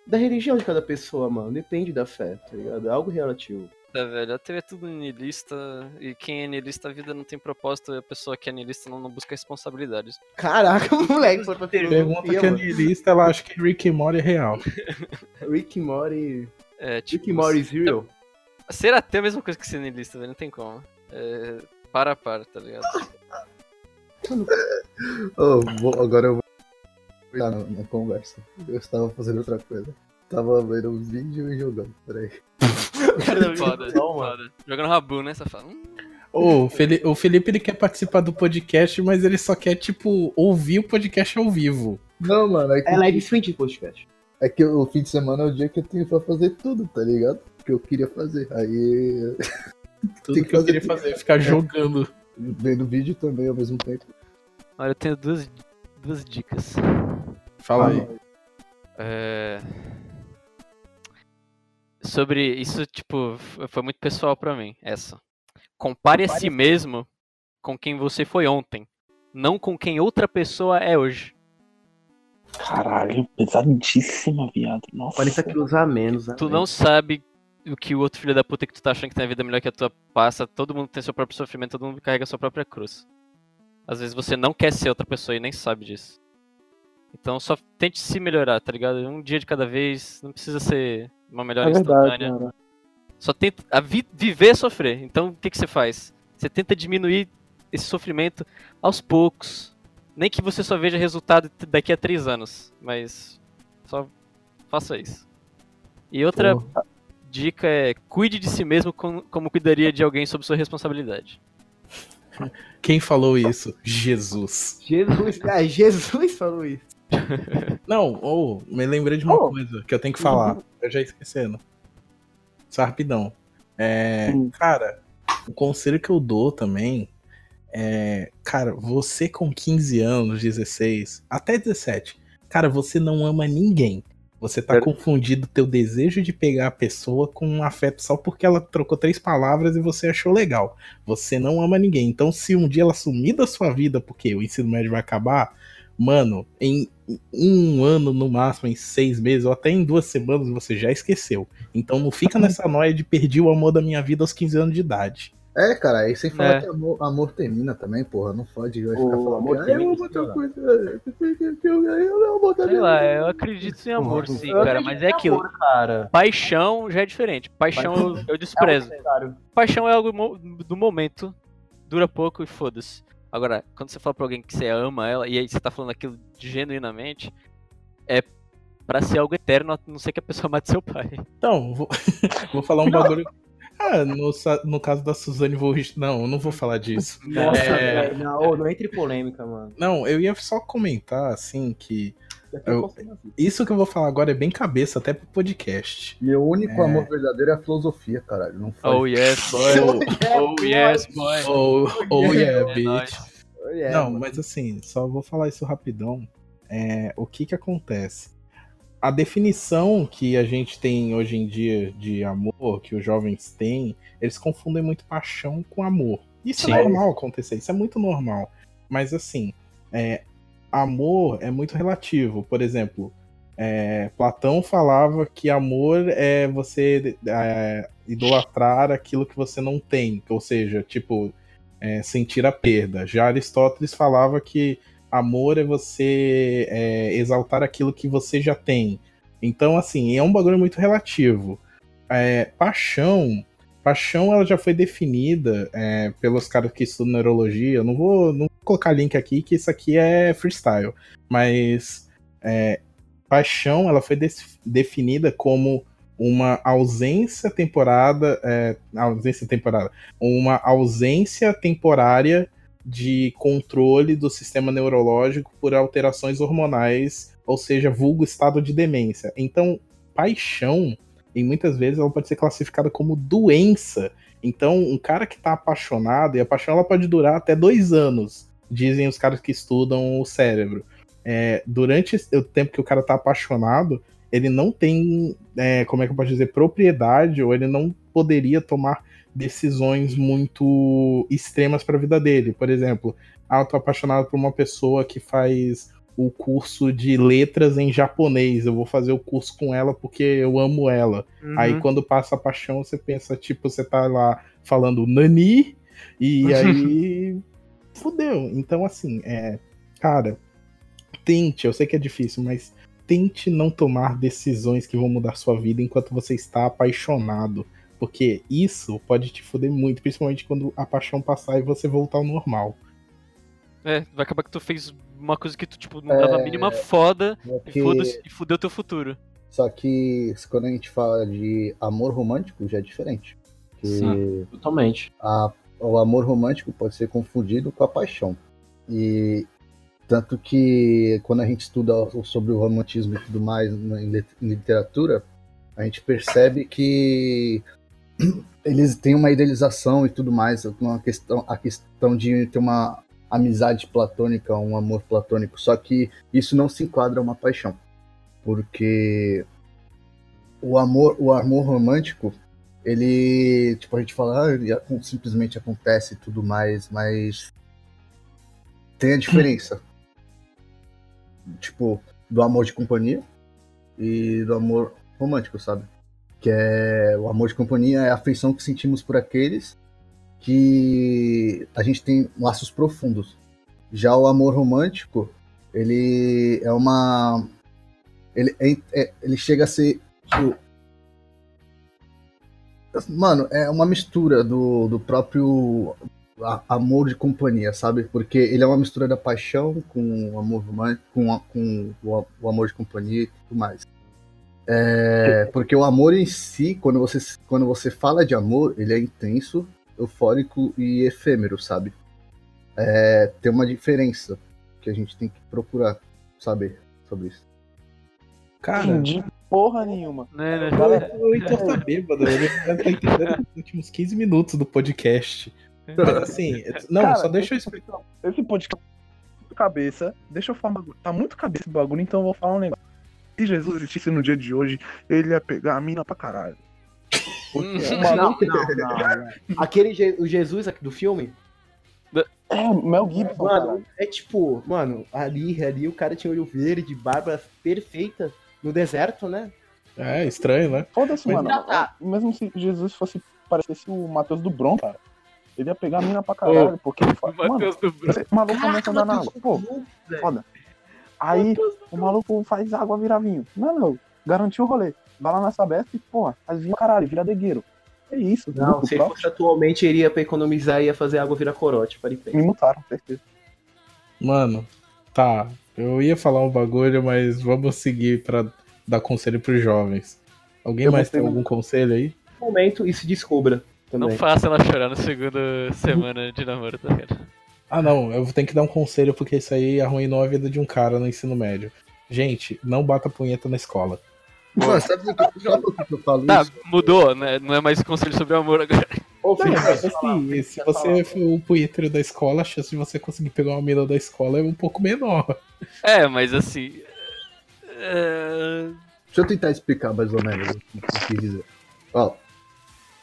da religião de cada pessoa, mano. Depende da fé, tá ligado? É algo relativo. Tá, velho, a TV é tudo niilista, e quem é niilista, a vida não tem propósito, e a pessoa que é niilista não, não busca responsabilidades. Caraca, moleque, foi pra Pergunta que é niilista, ela acha que Rick and Morty é real. Rick and Morty. É, tipo, Rick and Morty is real. ser até a mesma coisa que ser niilista, velho, não tem como. É, para a para, tá ligado? Ô, vou- agora eu vou olhar na, na conversa. Eu estava fazendo outra coisa. Tava vendo um vídeo e jogando, peraí. Foda, foda. Jogando rabu, né, safado? Ô, o Feli- o Felipe ele quer participar do podcast, mas ele só quer, tipo, ouvir o podcast ao vivo. Não, mano, é que, É live stream de podcast. é que o fim de semana é o dia que eu tenho pra fazer tudo, tá ligado? Que eu queria fazer. Aí, Tudo Tem que, que eu fazer queria tudo. fazer é ficar jogando. vendo vídeo também ao mesmo tempo. Olha, eu tenho duas, duas dicas. Fala aí. É... Sobre isso, tipo, foi muito pessoal pra mim, essa. Compare a si mesmo com quem você foi ontem, não com quem outra pessoa é hoje. Caralho, pesadíssima, viado. Nossa. 40 quilos a menos, né? Tu não sabe o que o outro filho da puta que tu tá achando que tem a vida melhor que a tua passa, todo mundo tem seu próprio sofrimento, todo mundo carrega a sua própria cruz. Às vezes você não quer ser outra pessoa e nem sabe disso. Então só tente se melhorar, tá ligado? Um dia de cada vez, não precisa ser uma melhora É verdade, instantânea. cara. Só tenta a vi- viver é sofrer. Então o que, que você faz? Você tenta diminuir esse sofrimento aos poucos. Nem que você só veja resultado daqui a três anos. Mas só faça isso. E outra dica é cuide de si mesmo com- como cuidaria de alguém sob sua responsabilidade. Quem falou isso? Jesus. Jesus, ah, Jesus falou isso. Não, ou, me lembrei de uma Oh. coisa que eu tenho que falar. Eu já esquecendo. Só rapidão. É, cara, o conselho que eu dou também é, cara, você com 15 anos, 16, até 17, cara, você não ama ninguém. Você tá É. confundindo teu desejo de pegar a pessoa com um afeto só porque ela trocou três palavras e você achou legal. Você não ama ninguém. Então, se um dia ela sumir da sua vida porque o ensino médio vai acabar, mano, em um ano no máximo, em seis meses, ou até em duas semanas, você já esqueceu. Então não fica nessa noia de perdi o amor da minha vida aos 15 anos de idade. É, cara, aí sem falar É. que amor, amor termina também, porra. Não pode O ficar falando amor que, ah, termina, eu outra sei coisa. Eu eu amo outra Sei lá, eu acredito em amor Eu sim, cara, mas é aquilo. Amor, cara. Paixão já é diferente. Paixão eu, eu desprezo. Claro. Paixão é algo do momento, dura pouco e foda-se. Agora, quando você fala pra alguém que você ama ela e aí você tá falando aquilo genuinamente, é pra ser algo eterno, a não ser que a pessoa mate seu pai. Então, vou, vou falar um bagulho. Ah, no, no caso da Suzane vou. Não, eu não vou falar disso. Nossa, É. velho. Não, ô, não entre em polêmica, mano. Não, eu ia só comentar, assim, que Eu- isso que eu vou falar agora é bem cabeça, até pro podcast. E o único É. amor verdadeiro é a filosofia, caralho. Não foi. Oh yes, boy. Oh yes, boy. Oh, oh yeah, É bitch. nóis. É, Não, mano. mas assim, só vou falar isso rapidão. É, o que que acontece? A definição que a gente tem hoje em dia de amor, que os jovens têm, eles confundem muito paixão com amor. Isso Sim. é normal acontecer, isso é muito normal. Mas assim, é, amor é muito relativo. Por exemplo, é, Platão falava que amor é você é, idolatrar aquilo que você não tem. Ou seja, tipo, é, sentir a perda. Já Aristóteles falava que amor é você é, exaltar aquilo que você já tem. Então, assim, é um bagulho muito relativo. É, paixão. Paixão ela já foi definida é, pelos caras que estudam neurologia. Eu não vou, não vou colocar link aqui, que isso aqui é freestyle. Mas é, paixão ela foi des- definida como uma ausência temporada, é, ausência temporada, uma ausência temporária de controle do sistema neurológico por alterações hormonais, ou seja, vulgo estado de demência. Então, paixão, em muitas vezes, ela pode ser classificada como doença. Então, um cara que está apaixonado, e a paixão ela pode durar até dois anos, dizem os caras que estudam o cérebro. É, durante o tempo que o cara está apaixonado, ele não tem, é, como é que eu posso dizer, propriedade, ou ele não poderia tomar decisões muito extremas para a vida dele. Por exemplo, ah, eu tô apaixonado por uma pessoa que faz o curso de letras em japonês. Eu vou fazer o curso com ela porque eu amo ela. Uhum. Aí quando passa a paixão, você pensa, tipo, você tá lá falando Nani, e aí fudeu. Então, assim, é, cara, tente, eu sei que é difícil, mas tente não tomar decisões que vão mudar sua vida enquanto você está apaixonado. Porque isso pode te fuder muito, principalmente quando a paixão passar e você voltar ao normal. É, vai acabar que tu fez uma coisa que tu, tipo, não dava a mínima foda É e que e fudeu teu futuro. Só que quando a gente fala de amor romântico, já é diferente. Porque Sim. Totalmente. a- o amor romântico pode ser confundido com a paixão. E tanto que quando a gente estuda sobre o romantismo e tudo mais em literatura, a gente percebe que eles têm uma idealização e tudo mais, uma questão, a questão de ter uma amizade platônica, um amor platônico, só que isso não se enquadra uma paixão, porque o amor, o amor romântico ele, tipo, a gente fala, ah, simplesmente acontece e tudo mais, mas tem a diferença. tipo, do amor de companhia e do amor romântico, sabe? Que é o amor de companhia é a afeição que sentimos por aqueles que a gente tem laços profundos. Já o amor romântico, ele é uma ele, é- é- ele chega a ser tipo, Mano, é uma mistura do, do próprio amor de companhia, sabe? Porque ele é uma mistura da paixão com o amor romântico, com, a- com o, o amor de companhia e tudo mais. É, porque o amor em si, quando você, quando você fala de amor, ele é intenso, eufórico e efêmero, sabe? É, tem uma diferença que a gente tem que procurar saber sobre isso. Cara, Entendi porra nenhuma. Né, né? Galera, o Heitor tá bêbado, ele tá entendendo nos últimos 15 minutos do podcast. Mas assim, não, Cara, só deixa eu explicar. Esse podcast tá muito cabeça. Deixa eu falar um bagulho. Tá muito cabeça esse bagulho, então eu vou falar um negócio. Se Jesus existisse no dia de hoje, ele ia pegar a mina pra caralho. O Não, maluco não, não, não. Aquele Je- o Jesus aqui do filme, é Mel Gibson, mano, cara. é tipo, mano, ali, ali o cara tinha olho verde, barba perfeita no deserto, né? É, estranho, né? Foda-se, mano. Tá. Mesmo se Jesus fosse parecesse o Matheus do Bron, cara. Ele ia pegar a mina pra caralho, porque ele fala. Mano, Matheus do esse maluco começa a andar na água. Pô, foda. Aí o maluco faz água virar vinho. Não, não. Garantiu o rolê. Vai lá nessa besta e, porra, faz vinho caralho, vira degueiro. É isso. Não, se ele próximo. fosse atualmente, ele ia pra economizar e ia fazer água virar corote, para Me mutaram, certeza. Mano, tá. Eu ia falar um bagulho, mas vamos seguir pra dar conselho pros jovens. Alguém Eu mais tem algum conselho aí? momento e se descubra Não também. faça ela chorar na segunda semana de namoro, tá ligado? Ah, não, eu tenho que dar um conselho porque isso aí arruinou a vida de um cara no ensino médio. Gente, não bata punheta na escola. Mano, sabe o que, sabe por que eu falo Tá, isso? mudou, né? Não é mais conselho sobre amor agora. Ô, Não, mas assim, se você for o punheteiro da escola, a chance de você conseguir pegar uma mina da escola é um pouco menor. É, mas assim. é, Deixa eu tentar explicar mais ou menos o que eu quis dizer. Ó,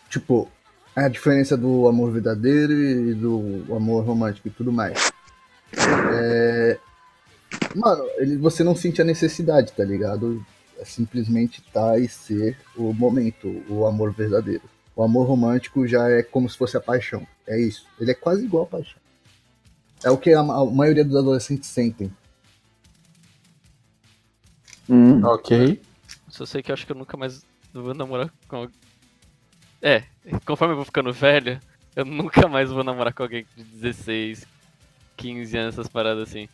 tipo, a diferença do amor verdadeiro e do amor romântico e tudo mais. É... Mano, ele, você não sente a necessidade, tá ligado? É simplesmente estar e ser o momento, o amor verdadeiro. O amor romântico já é como se fosse a paixão. É isso. Ele é quase igual a paixão. É o que a, a maioria dos adolescentes sentem. Hum. Ok. Só sei que eu acho que eu nunca mais vou namorar com alguém. É, conforme eu vou ficando velho, eu nunca mais vou namorar com alguém de 16, 15 anos, essas paradas assim.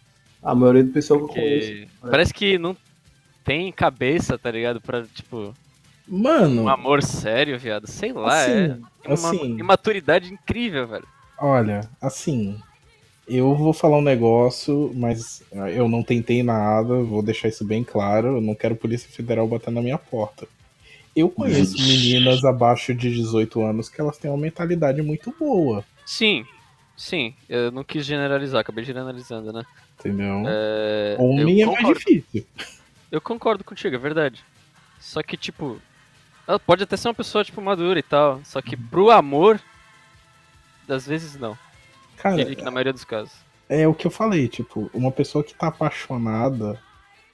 A maioria do pessoal que eu conheço. Porque parece que não tem cabeça, tá ligado? Pra, tipo, Mano, um amor sério, viado. Sei lá, assim, é uma assim, imaturidade incrível, velho. olha, assim, eu vou falar um negócio, mas eu não tentei nada, vou deixar isso bem claro, eu não quero Polícia Federal bater na minha porta. Eu conheço meninas abaixo de 18 anos que elas têm uma mentalidade muito boa, Sim, sim. Eu não quis generalizar, acabei generalizando, né? Entendeu? É, Homem é mais difícil. Eu concordo contigo, é verdade. Só que, tipo, ela pode até ser uma pessoa, tipo, madura e tal. Só que pro amor, às vezes não. Cara, na maioria dos casos. é o que eu falei, tipo, uma pessoa que tá apaixonada,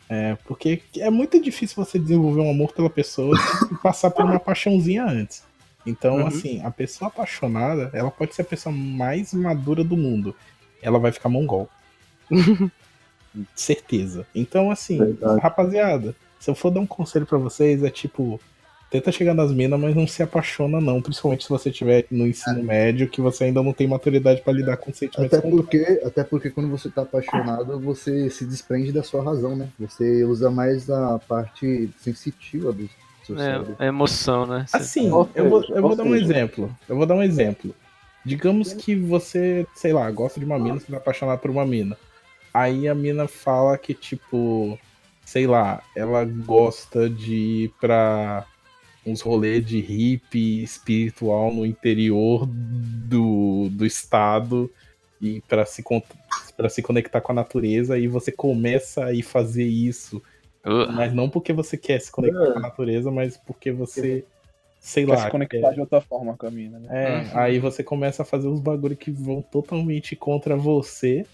é, porque é muito difícil você desenvolver um amor pela pessoa e passar por uma paixãozinha antes. Então, Uhum. assim, a pessoa apaixonada, ela pode ser a pessoa mais madura do mundo. Ela vai ficar mongol. Certeza. Então, assim, Verdade. rapaziada, se eu for dar um conselho pra vocês, é tipo, tenta chegar nas minas, mas não se apaixona, não. Principalmente se você estiver no ensino médio, que você ainda não tem maturidade pra lidar com sentimentos. Até porque, até porque quando você tá apaixonado, você se desprende da sua razão, né? Você usa mais a parte sensitiva do seu cérebro. É, é emoção, né? Assim, Ou eu vou, seja, eu vou ou dar um seja- exemplo. Eu vou dar um exemplo. Digamos que você, sei lá, gosta de uma mina, você tá apaixonado por uma mina. Aí a mina fala que, tipo, sei lá, ela gosta de ir pra uns rolês de hippie espiritual no interior do, do estado e pra se, con- pra se conectar com a natureza e você começa a ir fazer isso Uh, mas não porque você quer se conectar com a natureza, mas porque você, sei Quer lá. se conectar de outra forma com a mina, né? É, Uhum. aí você começa a fazer uns bagulho que vão totalmente contra você.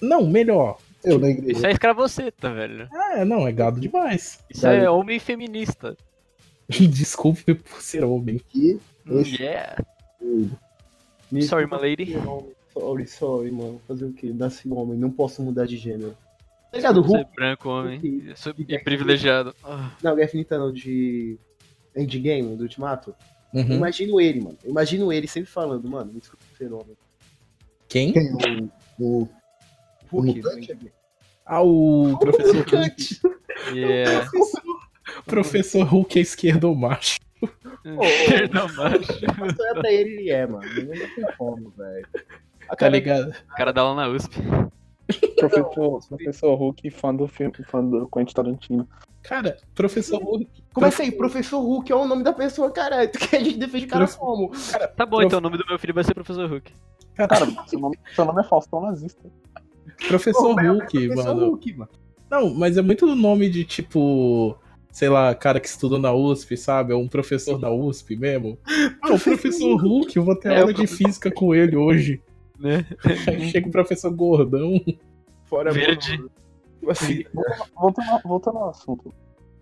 Não, melhor. Eu na igreja. Isso é escravoceta, velho. É, não, é gado demais. Isso é homem feminista. Desculpe por ser homem. aqui, Hum, Oxi. Yeah. Me Sorry, my lady. ser homem. Sorry, sorry, mano. Fazer o quê? Nasci homem, não posso mudar de gênero. Tá ligado? O Ser Hulk. branco, homem. Hulk. Eu sou e privilegiado. Não, Guerra Infinita não, de. Endgame, do Ultimato. Eu Uhum. Imagino ele, mano. Eu imagino ele sempre falando, mano, me desculpa ser homem. Quem? quem é o, o Hulk, mutante? Ah, o professor Hulk. Yeah. Professor Hulk é esquerdo macho. Esquerda macho. Mas olha pra ele, ele é, mano. Ele não tem como, velho. Tá cara ligado? O cara dá aula na USP. Professor, professor Hulk, fã do filme, fã do Quentin Tarantino. Cara, professor Hulk. Começa aí, Professor Hulk é o nome da pessoa, caralho. Tu quer a gente defende o cara Prof- como? Tá bom, Prof- então o nome do meu filho vai ser Professor Hulk. Cara, seu nome, seu nome é Faustão Nazista. Professor Pô, Hulk, Professor mano. Hulk, mano. Não, mas é muito nome de tipo, sei lá, cara que estudou na USP, sabe? É um professor da USP mesmo. Ah, o professor Hulk, eu vou ter É, aula de física com ele hoje. Né? Aí chega o professor gordão. Fora Verde. Assim, Voltando, ao- voltando ao assunto.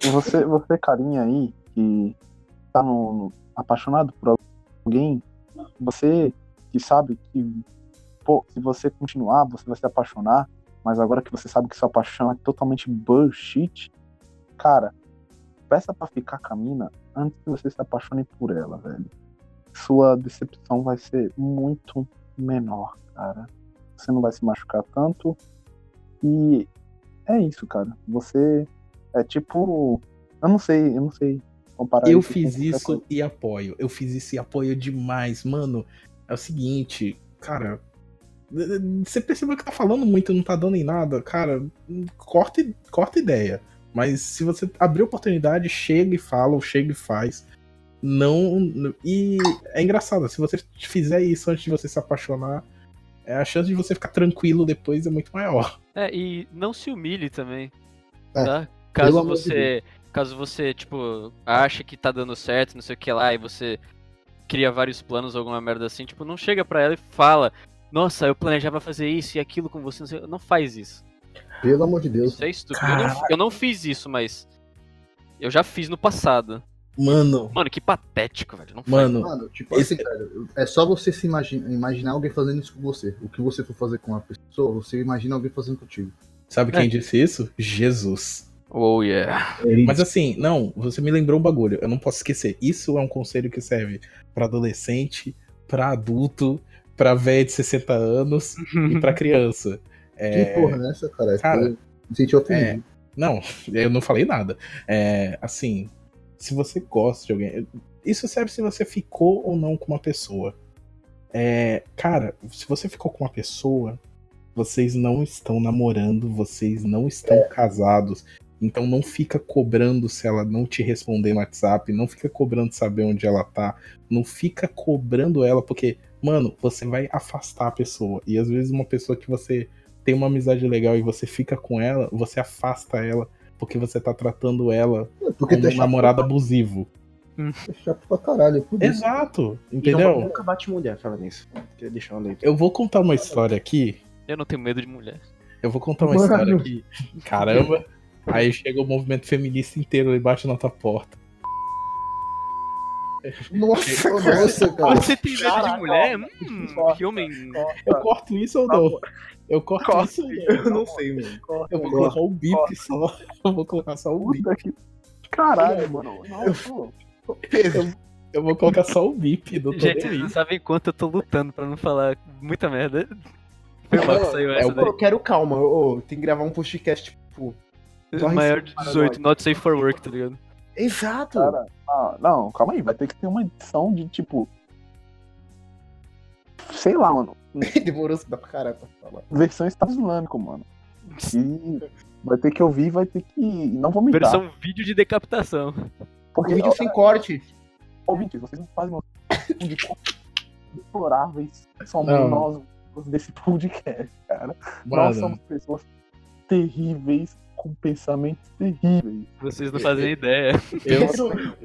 Você, você, carinha aí, que tá no, no- apaixonado por alguém, você que sabe que, pô, se você continuar, você vai se apaixonar, mas agora que você sabe que sua paixão é totalmente bullshit, cara, peça pra ficar com a mina antes que você se apaixone por ela, velho. Sua decepção vai ser muito menor, cara. Você não vai se machucar tanto. E é isso, cara. Você é tipo. Eu não sei, eu não sei comparar Eu fiz isso e apoio. Eu fiz isso e apoio demais. Mano, é o seguinte, cara. Você percebeu que tá falando muito e não tá dando em nada? Cara, corta, corta ideia. Mas se você abrir oportunidade, chega e fala, ou chega e faz. Não. E é engraçado, se você fizer isso antes de você se apaixonar, é, a chance de você ficar tranquilo depois é muito maior. É, e não se humilhe também. É, Tá? Caso amor de você. Caso você, tipo, acha que tá dando certo, não sei o que lá, e você cria vários planos, alguma merda assim, tipo, não chega pra ela e fala, nossa, eu planejava fazer isso e aquilo com você, não, sei, não faz isso. Pelo amor de Deus. Isso é estúpido. Eu não, eu não fiz isso, mas. Eu já fiz no passado. Mano, Mano, que patético, velho. Não faz. mano, Mano, tipo Esse- assim, velho, é só você se imagina, imaginar alguém fazendo isso com você. O que você for fazer com uma pessoa, você imagina alguém fazendo contigo. sabe É. quem disse isso? Jesus. Oh, yeah. Mas assim, não, você me lembrou um bagulho, eu não posso esquecer. Isso é um conselho que serve pra adolescente, pra adulto, pra velho de 60 anos e pra criança. É, Que porra é essa, cara? cara, Eu me senti ofendido. Não, eu não falei nada. É, assim, se você gosta de alguém. Isso serve se você ficou ou não com uma pessoa. É, cara, se você ficou com uma pessoa, vocês não estão namorando, vocês não estão casados. Então não fica cobrando se ela não te responder no WhatsApp, não fica cobrando saber onde ela tá, não fica cobrando ela, porque, mano, você vai afastar a pessoa. E às vezes uma pessoa que você tem uma amizade legal e você fica com ela, você afasta ela porque você tá tratando ela Porque como é um namorado abusivo. é chato pra caralho. Por isso. Exato, Então, entendeu? nunca bate mulher, fala nisso. Eu vou contar uma história aqui. Eu não tenho medo de mulher. Eu vou contar uma Mano. história aqui. Caramba. Aí chega o movimento feminista inteiro e bate na tua porta. Nossa, nossa, cara. Você tem medo de mulher? Hum, corta, que homem. Eu corto isso ou não? Eu corto Corta. isso ou não? Eu não sei, mano. Eu vou colocar um bip só. Eu vou colocar só um bip. Caralho, mano. Não, pô. Eu vou colocar só o bip do Gente, vocês não sabem quanto eu tô lutando pra não falar muita merda. Foi mal que saiu É essa o daí. Eu quero calma, ô, tem que gravar um podcast, tipo. Maior de 18, not safe for work, tá ligado? Exato! Cara, ah, não, calma aí, vai ter que ter uma edição de tipo. Sei lá, mano. Demorou dá pra caralho pra falar. Versão Estado Islâmico, mano. E vai ter que ouvir, vai ter que. Não vou mentir. Versão vídeo de decapitação. Porque Vídeo sem corte. ouvintes, vocês não fazem noção de deploráveis somos Não. nós desse podcast, cara. Nós somos Mano, pessoas terríveis, com pensamentos terríveis. Vocês não fazem ideia. eu,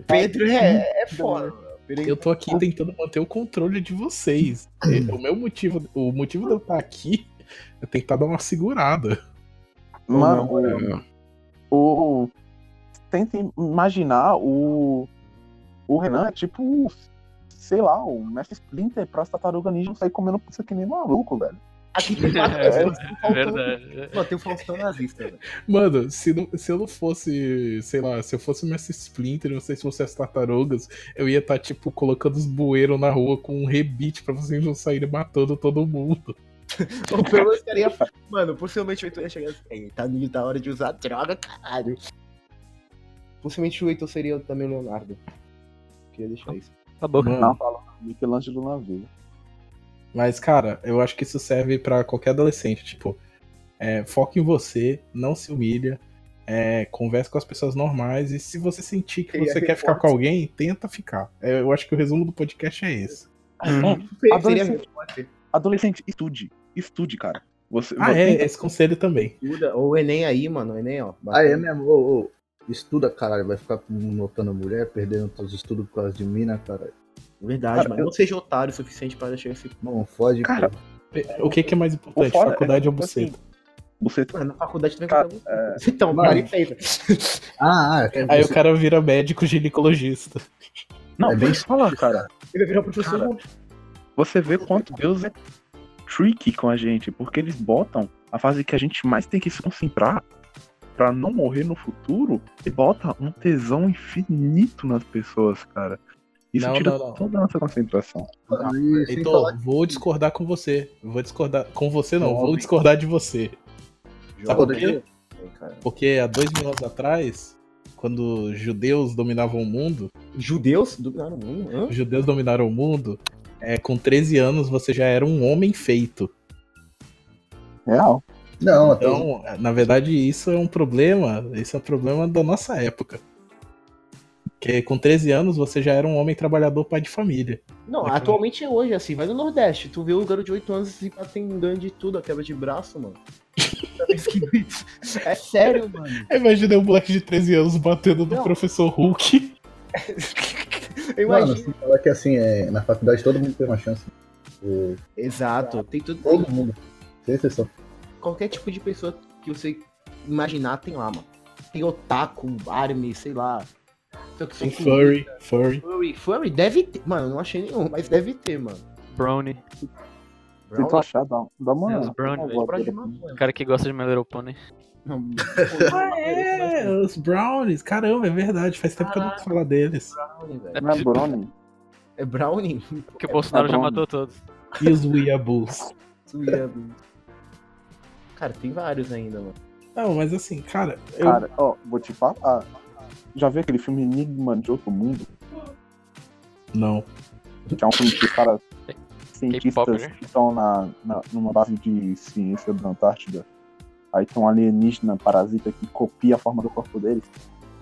Pedro é, é foda. Pedro é eu tô aqui tentando manter o controle de vocês. O meu motivo, o motivo de eu estar aqui é tentar dar uma segurada. Mano, o, o- tentem imaginar o o Renan é tipo sei lá, o Mestre Splinter pra tartaruga ninja não sair comendo pizza que nem maluco, velho. Aqui tem quatro É, pessoas. É Faustão- verdade. Mano, tem o Faustão nazista, velho. Mano, se, não- se eu não fosse, sei lá, se eu fosse o Mestre Splinter, não sei se fosse as tartarugas, eu ia estar, tipo, colocando os bueiros na rua com um rebite pra vocês não saírem matando todo mundo. Ou pelo menos estaria. Mano, possivelmente o Heitor ia chegar assim. "Ei, Tá na tá hora de usar droga, caralho. Possivelmente o Heitor seria também o Leonardo. Queria deixar isso. Tá bom. Mano, Não, fala Michelangelo na veia. Mas, cara, eu acho que isso serve pra qualquer adolescente. Tipo, é, foca em você, não se humilha, é, converse com as pessoas normais e se você sentir que você quer ficar com alguém, tenta ficar. É, eu acho que o resumo do podcast é esse. Uhum. Seria Adolescente. Adolescente, estude. Estude, cara. Você, Ah, você- é, esse conselho também. Estuda. Ou o Enem aí, mano. O Enem, ó. Ah, é mesmo? Ô, ô, estuda, caralho. Vai ficar notando a mulher, perdendo todos os estudos por causa de mina, caralho. Verdade, Cara, mano. eu- Não seja otário o suficiente para chegar esse. Não, fode, Cara, pô. O que, que é mais importante, fora- faculdade ou tipo buceta? assim, Você Mano, na faculdade também Cara, ter Então, Mano. cara, feita. Ah, ah, é, Aí o cara vira médico ginecologista. Não, É é bem- bem falar, cara. Ele vai virar professor. Cara, Você vê quanto Deus é tricky com a gente, porque eles botam a fase que a gente mais tem que se concentrar pra não morrer no futuro e bota um tesão infinito nas pessoas, cara. Isso Não, tira não, não. toda a nossa concentração. E Heitor, falar vou discordar com você. Vou discordar. Com você não, Jovem. vou discordar de você. Sabe por quê? Porque há dois mil anos atrás, quando judeus dominavam o mundo, Judeus dominaram o mundo? Hã? judeus dominaram o mundo, é, com 13 anos você já era um homem feito. Real. Não, até Então, na verdade, isso é um problema. Isso é um problema da nossa época. Porque com 13 anos você já era um homem trabalhador pai de família. Não, É, atualmente é hoje, assim. Vai no Nordeste. Tu vê o garoto de 8 anos e tem ganho de tudo, a quebra de braço, mano. é sério, mano. Imaginei um moleque de 13 anos batendo no Não. professor Hulk. Eu Mano, sem falar que assim, é, na faculdade todo mundo tem uma chance. O- Exato. Tem tudo. todo mundo. Sem exceção. Qualquer tipo de pessoa que você imaginar tem lá, mano. Tem otaku, army, sei lá. Só que Tem só que- furry, furry. Furry, furry deve ter. Mano, eu não achei nenhum, mas deve ter, mano. Brownie. Se tu achar, dá, dá uma. É, os brownie, velho. volta Brownie. O cara que gosta de My Little Pony. Ah, é, os brownies. Caramba, é verdade. Faz tempo que eu não Caraca. falo deles. Brownie, velho. Não é Brownie? É Brownie? Porque o Bolsonaro é já Brownie. matou todos. E os weeaboos. Cara, tem vários ainda, mano. Não, mas assim, cara, eu, Cara, ó, vou te falar. Já viu aquele filme Enigma de Outro Mundo? não. Que é um filme que os caras cientistas que estão na, na, numa base de ciência da Antártida. Aí tem um alienígena parasita que copia a forma do corpo deles.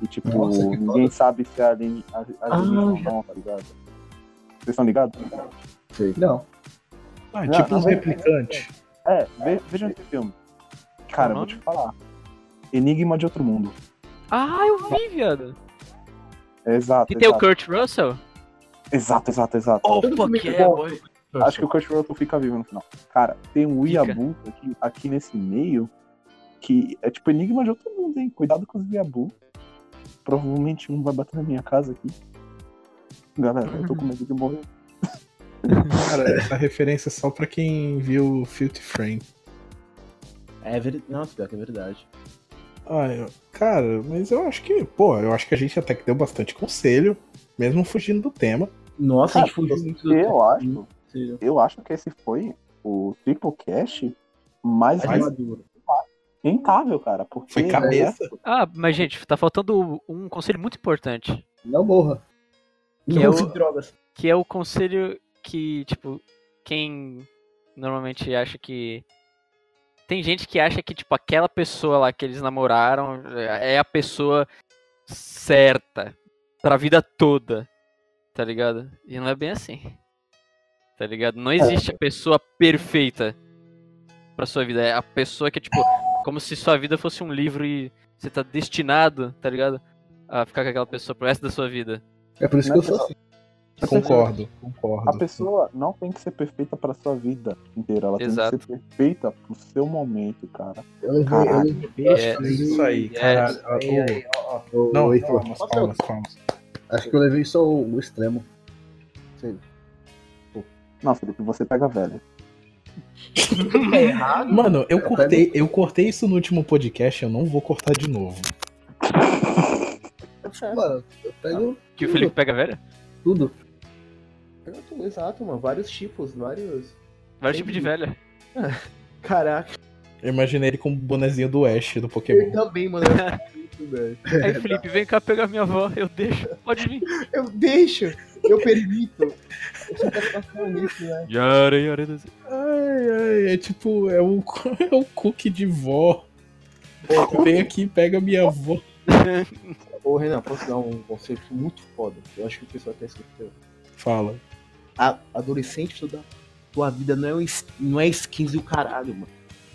E tipo, Nossa, ninguém sabe se é alien, alienígena ou não, tá ligado? Vocês estão ligados? Sei. Não. Ah, Não, tipo não, uns não. replicantes. É, ve- vejam esse filme. Cara, eu vou te falar. Enigma de Outro Mundo. Ah, eu vi, viado. Exato. E tem o. Kurt Russell? Exato, exato, exato. Opa, que é bom. boy. Acho que o Kurt Russell fica vivo no final. Cara, tem um. Weeaboo aqui, aqui nesse meio que é tipo enigma de outro mundo, hein? Cuidado com os Weeaboo. Provavelmente um vai bater na minha casa aqui. Galera, eu tô com medo de morrer. Cara, essa referência é só pra quem viu Filthy Frame. É verdade. Nossa, pior que é verdade. Ah, eu- cara, mas eu acho que, pô, eu acho que a gente até que deu bastante conselho. mesmo fugindo do tema. Nossa, a gente Cara, fugiu muito do Eu acho, eu acho que esse foi o Triple Cash mais Mais- maduro. rentável, cara. Porque Foi cabeça. Ah, mas gente, tá faltando um conselho muito importante. Não morra. Que Não é o- drogas. Que é o conselho que, tipo, quem normalmente acha que. Tem gente que acha que, tipo, aquela pessoa lá que eles namoraram é a pessoa certa pra vida toda. Tá ligado? E não é bem assim. Tá ligado? Não existe a pessoa perfeita pra sua vida. É a pessoa que é, tipo, como se sua vida fosse um livro e você tá destinado, tá ligado? A ficar com aquela pessoa pro resto da sua vida. É por isso que eu sou assim. Concordo, concordo. A pessoa não tem que ser perfeita pra sua vida inteira. Ela Exato. tem que ser perfeita pro seu momento, cara. Eu levei, eu Caralho. levei, eu acho É, que eu levei- Isso aí, Não, palmas, palmas, palmas. Acho que eu levei só o, o extremo. Não, Felipe, você pega velho. É errado. Mano, eu cortei, eu cortei isso no último podcast, eu não vou cortar de novo. Mano, eu pego Que o Felipe pega velho? tudo. Pega tudo, Exato, mano. Vários tipos, vários. Vários tipos de velho. Caraca. Eu imaginei ele com o bonezinho do Ash do Eu Pokémon. também, mano. eu muito, velho. Aí, Felipe, vem cá pegar minha avó, eu deixo. Pode vir. Eu deixo, eu permito. Eu só quero passar nisso, né? Yara, yara, das- Ai, ai, é tipo, é o, é o cookie de vó. Vem aqui e pega minha avó. Ô, Renan, posso dar um conceito muito foda? Eu acho que o pessoal até esqueceu. Fala. A adolescente toda tua vida não é, um es- não é skins e o caralho, mano.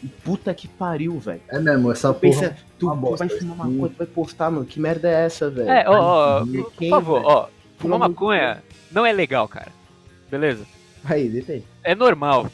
E puta que pariu, velho. É mesmo, essa porra. Pensa, tu, uma tu bosta, vai fumar maconha, tu vai postar, mano. Que merda é essa, velho? É, ó, ó, por quem, favor, ó. Fumar maconha não é legal, cara. Beleza? Aí, depende. É normal.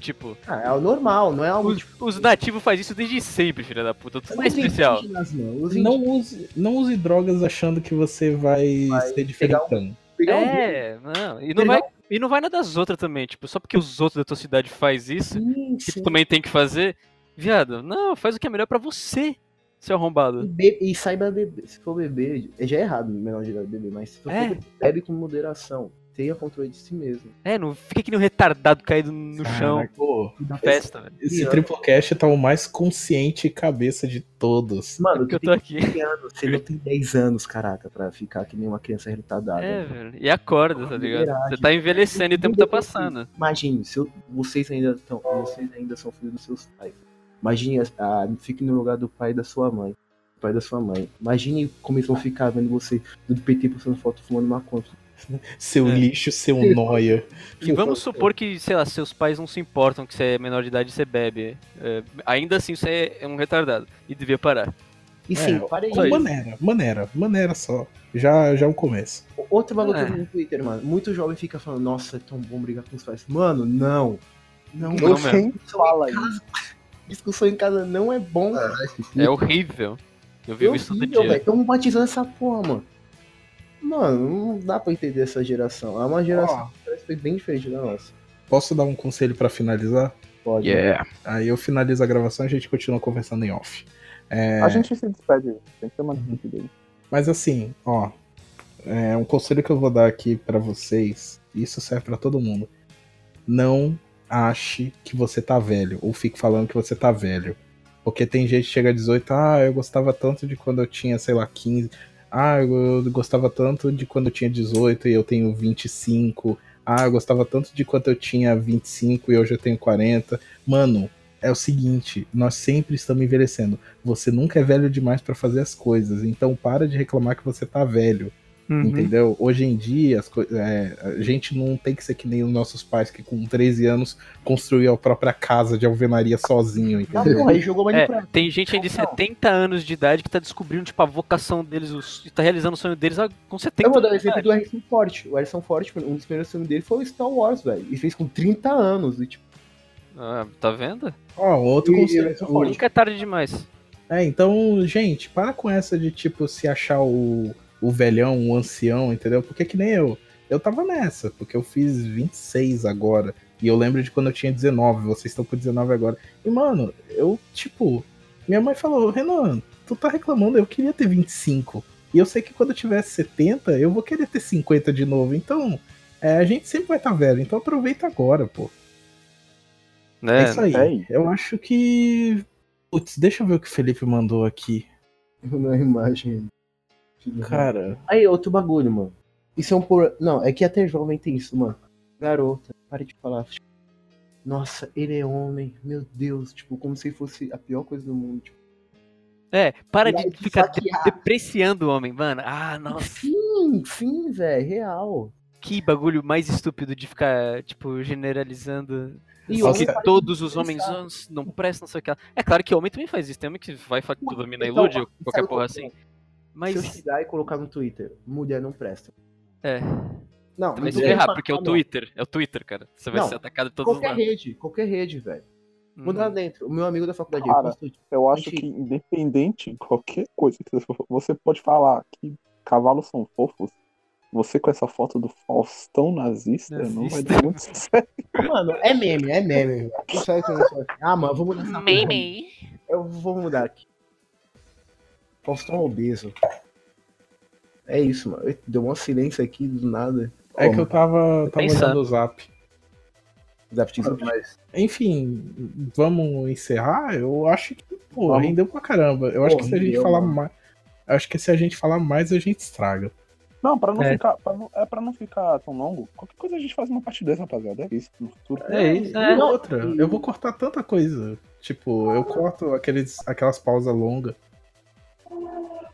Tipo, Ah, é o normal, não é algo os, os nativos fazem isso desde sempre, filha da puta. Tu não é especial. indígenas, Não use, não use drogas achando que você vai, ser pegar diferentão. Pegar um É, não. E não, vai, e não vai na das outras também. Tipo, só porque os outros da tua cidade faz isso, Sim, que tu sim. também tem que fazer. Viado, não, faz o que é melhor pra você, seu E, arrombado. be- e saiba beber. Se for beber, já é errado menor de idade beber, mas se for É. beber, bebe com moderação. Tenha controle de si mesmo. É, não fica que nem um retardado caído no chão pô, na festa, velho. esse Pior. Triplecast tá o mais consciente e cabeça de todos. Mano, Porque eu tô aqui. 15 anos, você não tem 10 anos, caraca, pra ficar que nem uma criança retardada. É, velho. E acorda, tá ligado? Você tá envelhecendo e o tempo tá passando. Imagine, se eu- vocês ainda estão, vocês ainda são filhos dos seus pais. Imagine, ah, fique no lugar do pai da sua mãe. Do pai da sua mãe. Imagine como eles vão ficar vendo você do PT postando foto fumando maconha. Seu É. lixo, seu noia. E vamos supor que, sei lá, seus pais não se importam que você é menor de idade e você bebe. É, ainda assim, você é um retardado. E devia parar. E sim, É, para aí. Maneira, maneira, maneira só. Já, já é um começo. Outro bagulho que eu É. vi no Twitter, mano. Muito jovem fica falando, nossa, é tão bom brigar com os pais. Mano, não. Não, Não não. mesmo. Fala isso? Discussão em casa não é bom. É horrível. Eu vivo isso todo dia. Tamo batizando essa porra, mano. Mano, não dá pra entender essa geração. É uma geração Ó, que parece que foi bem diferente da nossa. posso dar um conselho pra finalizar? Pode. Aí eu finalizo a gravação e a gente continua conversando em off. É, A gente se despede. Tem que ter uma despedida dele. Mas assim, ó, é um conselho que eu vou dar aqui pra vocês, e isso serve pra todo mundo. Não ache que você tá velho, ou fique falando que você tá velho. Porque tem gente que chega a 18, ah, eu gostava tanto de quando eu tinha, sei lá, 15. Ah, eu eu gostava tanto de quando eu tinha 18 e eu tenho 25. Ah, eu gostava tanto de quando eu tinha 25 e hoje eu tenho 40. Mano, é o seguinte, nós sempre estamos envelhecendo. Você nunca é velho demais pra fazer as coisas, então para de reclamar que você tá velho, Uhum. entendeu? Hoje em dia, as é, a gente não tem que ser que nem os nossos pais que com 13 anos construíam a própria casa de alvenaria sozinho, Ah, entendeu? porra, aí jogou É, Minecraft. tem gente aí de 70 anos de idade que tá descobrindo, tipo, a vocação deles, os- e tá realizando o sonho deles com 70 Eu vou dar o exemplo do Harrison Ford. O Harrison Ford, um dos primeiros filmes dele foi o Star Wars, velho. E fez com 30 anos. E, tipo, Ah, tá vendo? Ó, outro E- conselho. e- o- Nunca é tarde demais. É, então, gente, para com essa de tipo se achar o, o velhão, o ancião, entendeu? Porque que nem eu. Eu tava nessa, porque eu fiz 26 agora. E eu lembro de quando eu tinha 19, vocês estão com 19 agora. E, mano, eu, tipo, minha mãe falou, Renan, tu tá reclamando, eu queria ter 25. E eu sei que quando eu tiver 70, eu vou querer ter 50 de novo. Então, é, a gente sempre vai estar velho. Então aproveita agora, pô. É, né? isso aí. é. Eu acho que. Putz, deixa eu ver o que o Felipe mandou aqui. Na imagem. Cara, Aí, outro bagulho, mano. Isso é um por. Não, é que até jovem tem isso, mano. Garota, pare de falar. tipo, Nossa, ele é homem, meu Deus, tipo, como se fosse a pior coisa do mundo. Tipo, É, para de ficar de- saquear. depreciando o homem, mano. Ah, nossa. sim, sim, velho, real. Que bagulho mais estúpido de ficar, tipo, generalizando. E Só homem que Todos os homens pensar. "Ah, não prestam, não sei o que. lá." É claro que homem também faz isso. Tem homem que vai falar que toda mina Então, ilude, ou qualquer porra qual assim. Mas, Se eu chegar e colocar no Twitter, mulher não presta. é, Não, também não se errar, porque é o. Twitter. É o Twitter, cara. Você vai Não, ser atacado de todos os Qualquer lados. rede, qualquer rede, velho. Muda lá Uhum. dentro. O meu amigo da faculdade, Cara, Eu acho que independente de qualquer coisa que você pode falar que cavalos são fofos, você com essa foto do Faustão nazista, não vai Nazista. dar muito certo. Mano, é meme, é meme. velho. Ah, mano, eu vou mudar essa porra. Eu vou mudar aqui. Faustão obeso. É isso, mano. Deu um silêncio aqui do nada. é Como? que eu tava, tava olhando o zap. Zap zap. Mas Enfim, vamos encerrar? Eu acho que, pô, Vamos. rendeu pra caramba. Eu acho que se a gente falar mano. mais. Acho que se a gente falar mais, a gente estraga. Não, pra não É. ficar. pra não- é pra não ficar tão longo. Qualquer coisa a gente faz uma parte 10, rapaziada. É isso. No futuro. É isso, E é. outra, eu vou cortar tanta coisa. Tipo, eu corto aqueles, aquelas pausas longas.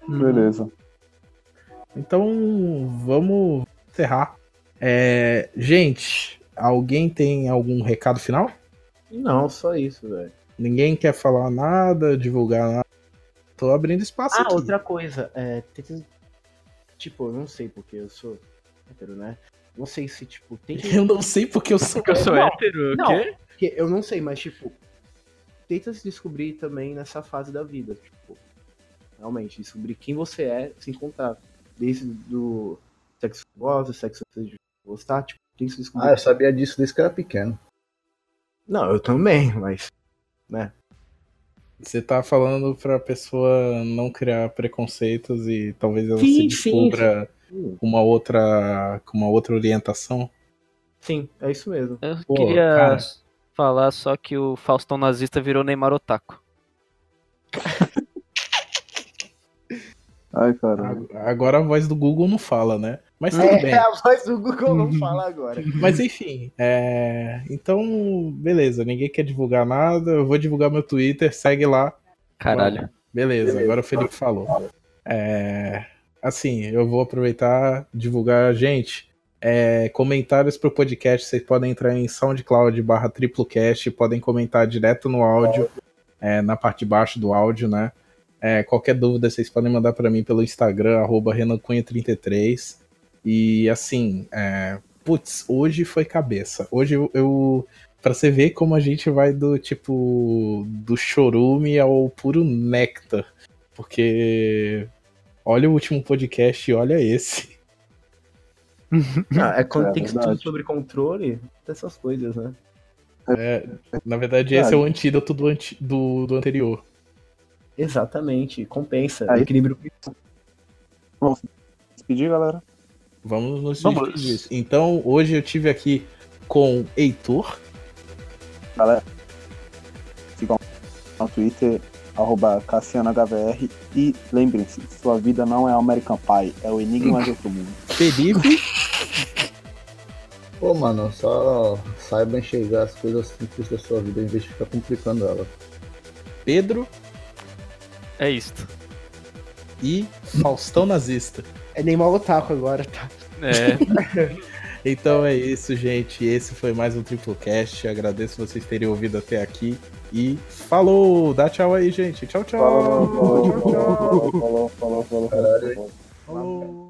Beleza. Então, vamos encerrar. É, gente, alguém tem algum recado final? Não, só isso, velho. Ninguém quer falar nada, divulgar nada. Tô abrindo espaço Ah, aqui. outra coisa. É, tenta- Tipo, eu não sei porque eu sou hétero, né? Não sei se, tipo, tem que. Eu não sei porque eu sou. Porque eu sou Não, hétero, o não. quê? Porque eu não sei, mas, tipo, tenta se descobrir também nessa fase da vida. Tipo, realmente, descobrir quem você é, se encontrar. Desde do sexo que gosta, sexo que você gostar, tipo, tem que se descobrir. Ah, eu sabia disso desde que eu era pequeno. Não, eu também, mas. Você tá falando pra pessoa não criar preconceitos e talvez ela Sim, se descubra Sim, com uma outra, com uma outra orientação. sim, é isso mesmo. Eu Pô, queria cara. falar só que o Faustão nazista virou Neymar Otaku. Ai, cara. A- Agora a voz do Google não fala, né? Mas tudo bem. É, a voz do Google não fala agora. Mas enfim, é... então, beleza, ninguém quer divulgar nada, eu vou divulgar meu Twitter, segue lá. Caralho. Beleza, agora o Felipe falou. É... Assim, eu vou aproveitar divulgar, gente, é, comentários pro podcast, vocês podem entrar em SoundCloud barra triplocast, podem comentar direto no áudio, é, na parte de baixo do áudio, né? É, qualquer dúvida vocês podem mandar para mim pelo Instagram, arroba renacunha33. E assim, é, putz, hoje foi cabeça. Hoje eu, eu para você ver como a gente vai do tipo do chorume ao puro néctar, porque olha o último podcast e olha esse. Ah, é quando É tem tudo sobre controle, dessas coisas, né? É, na verdade, esse é o antídoto do, anti- do, do anterior. Exatamente, compensa. Aí- Equilíbrio. Vamos se despedir, galera. Vamos nos Vamos. despedir. Então, hoje eu tive aqui com Heitor. Galera, sigam no Twitter, arroba CassianoHVR. E lembrem-se, sua vida não é American Pie, é o Enigma de Outro Mundo. Felipe. Pô, mano, só saiba enxergar as coisas simples da sua vida em vez de ficar complicando ela. Pedro É isto. e Faustão Nazista. É Neymar Otaku agora, tá? É. Então é isso, gente. Esse foi mais um Triplecast. Agradeço vocês terem ouvido até aqui. E falou! Dá tchau aí, gente. Tchau, tchau. Falou, falou, falou, falou, falou, falou, falou. Falou.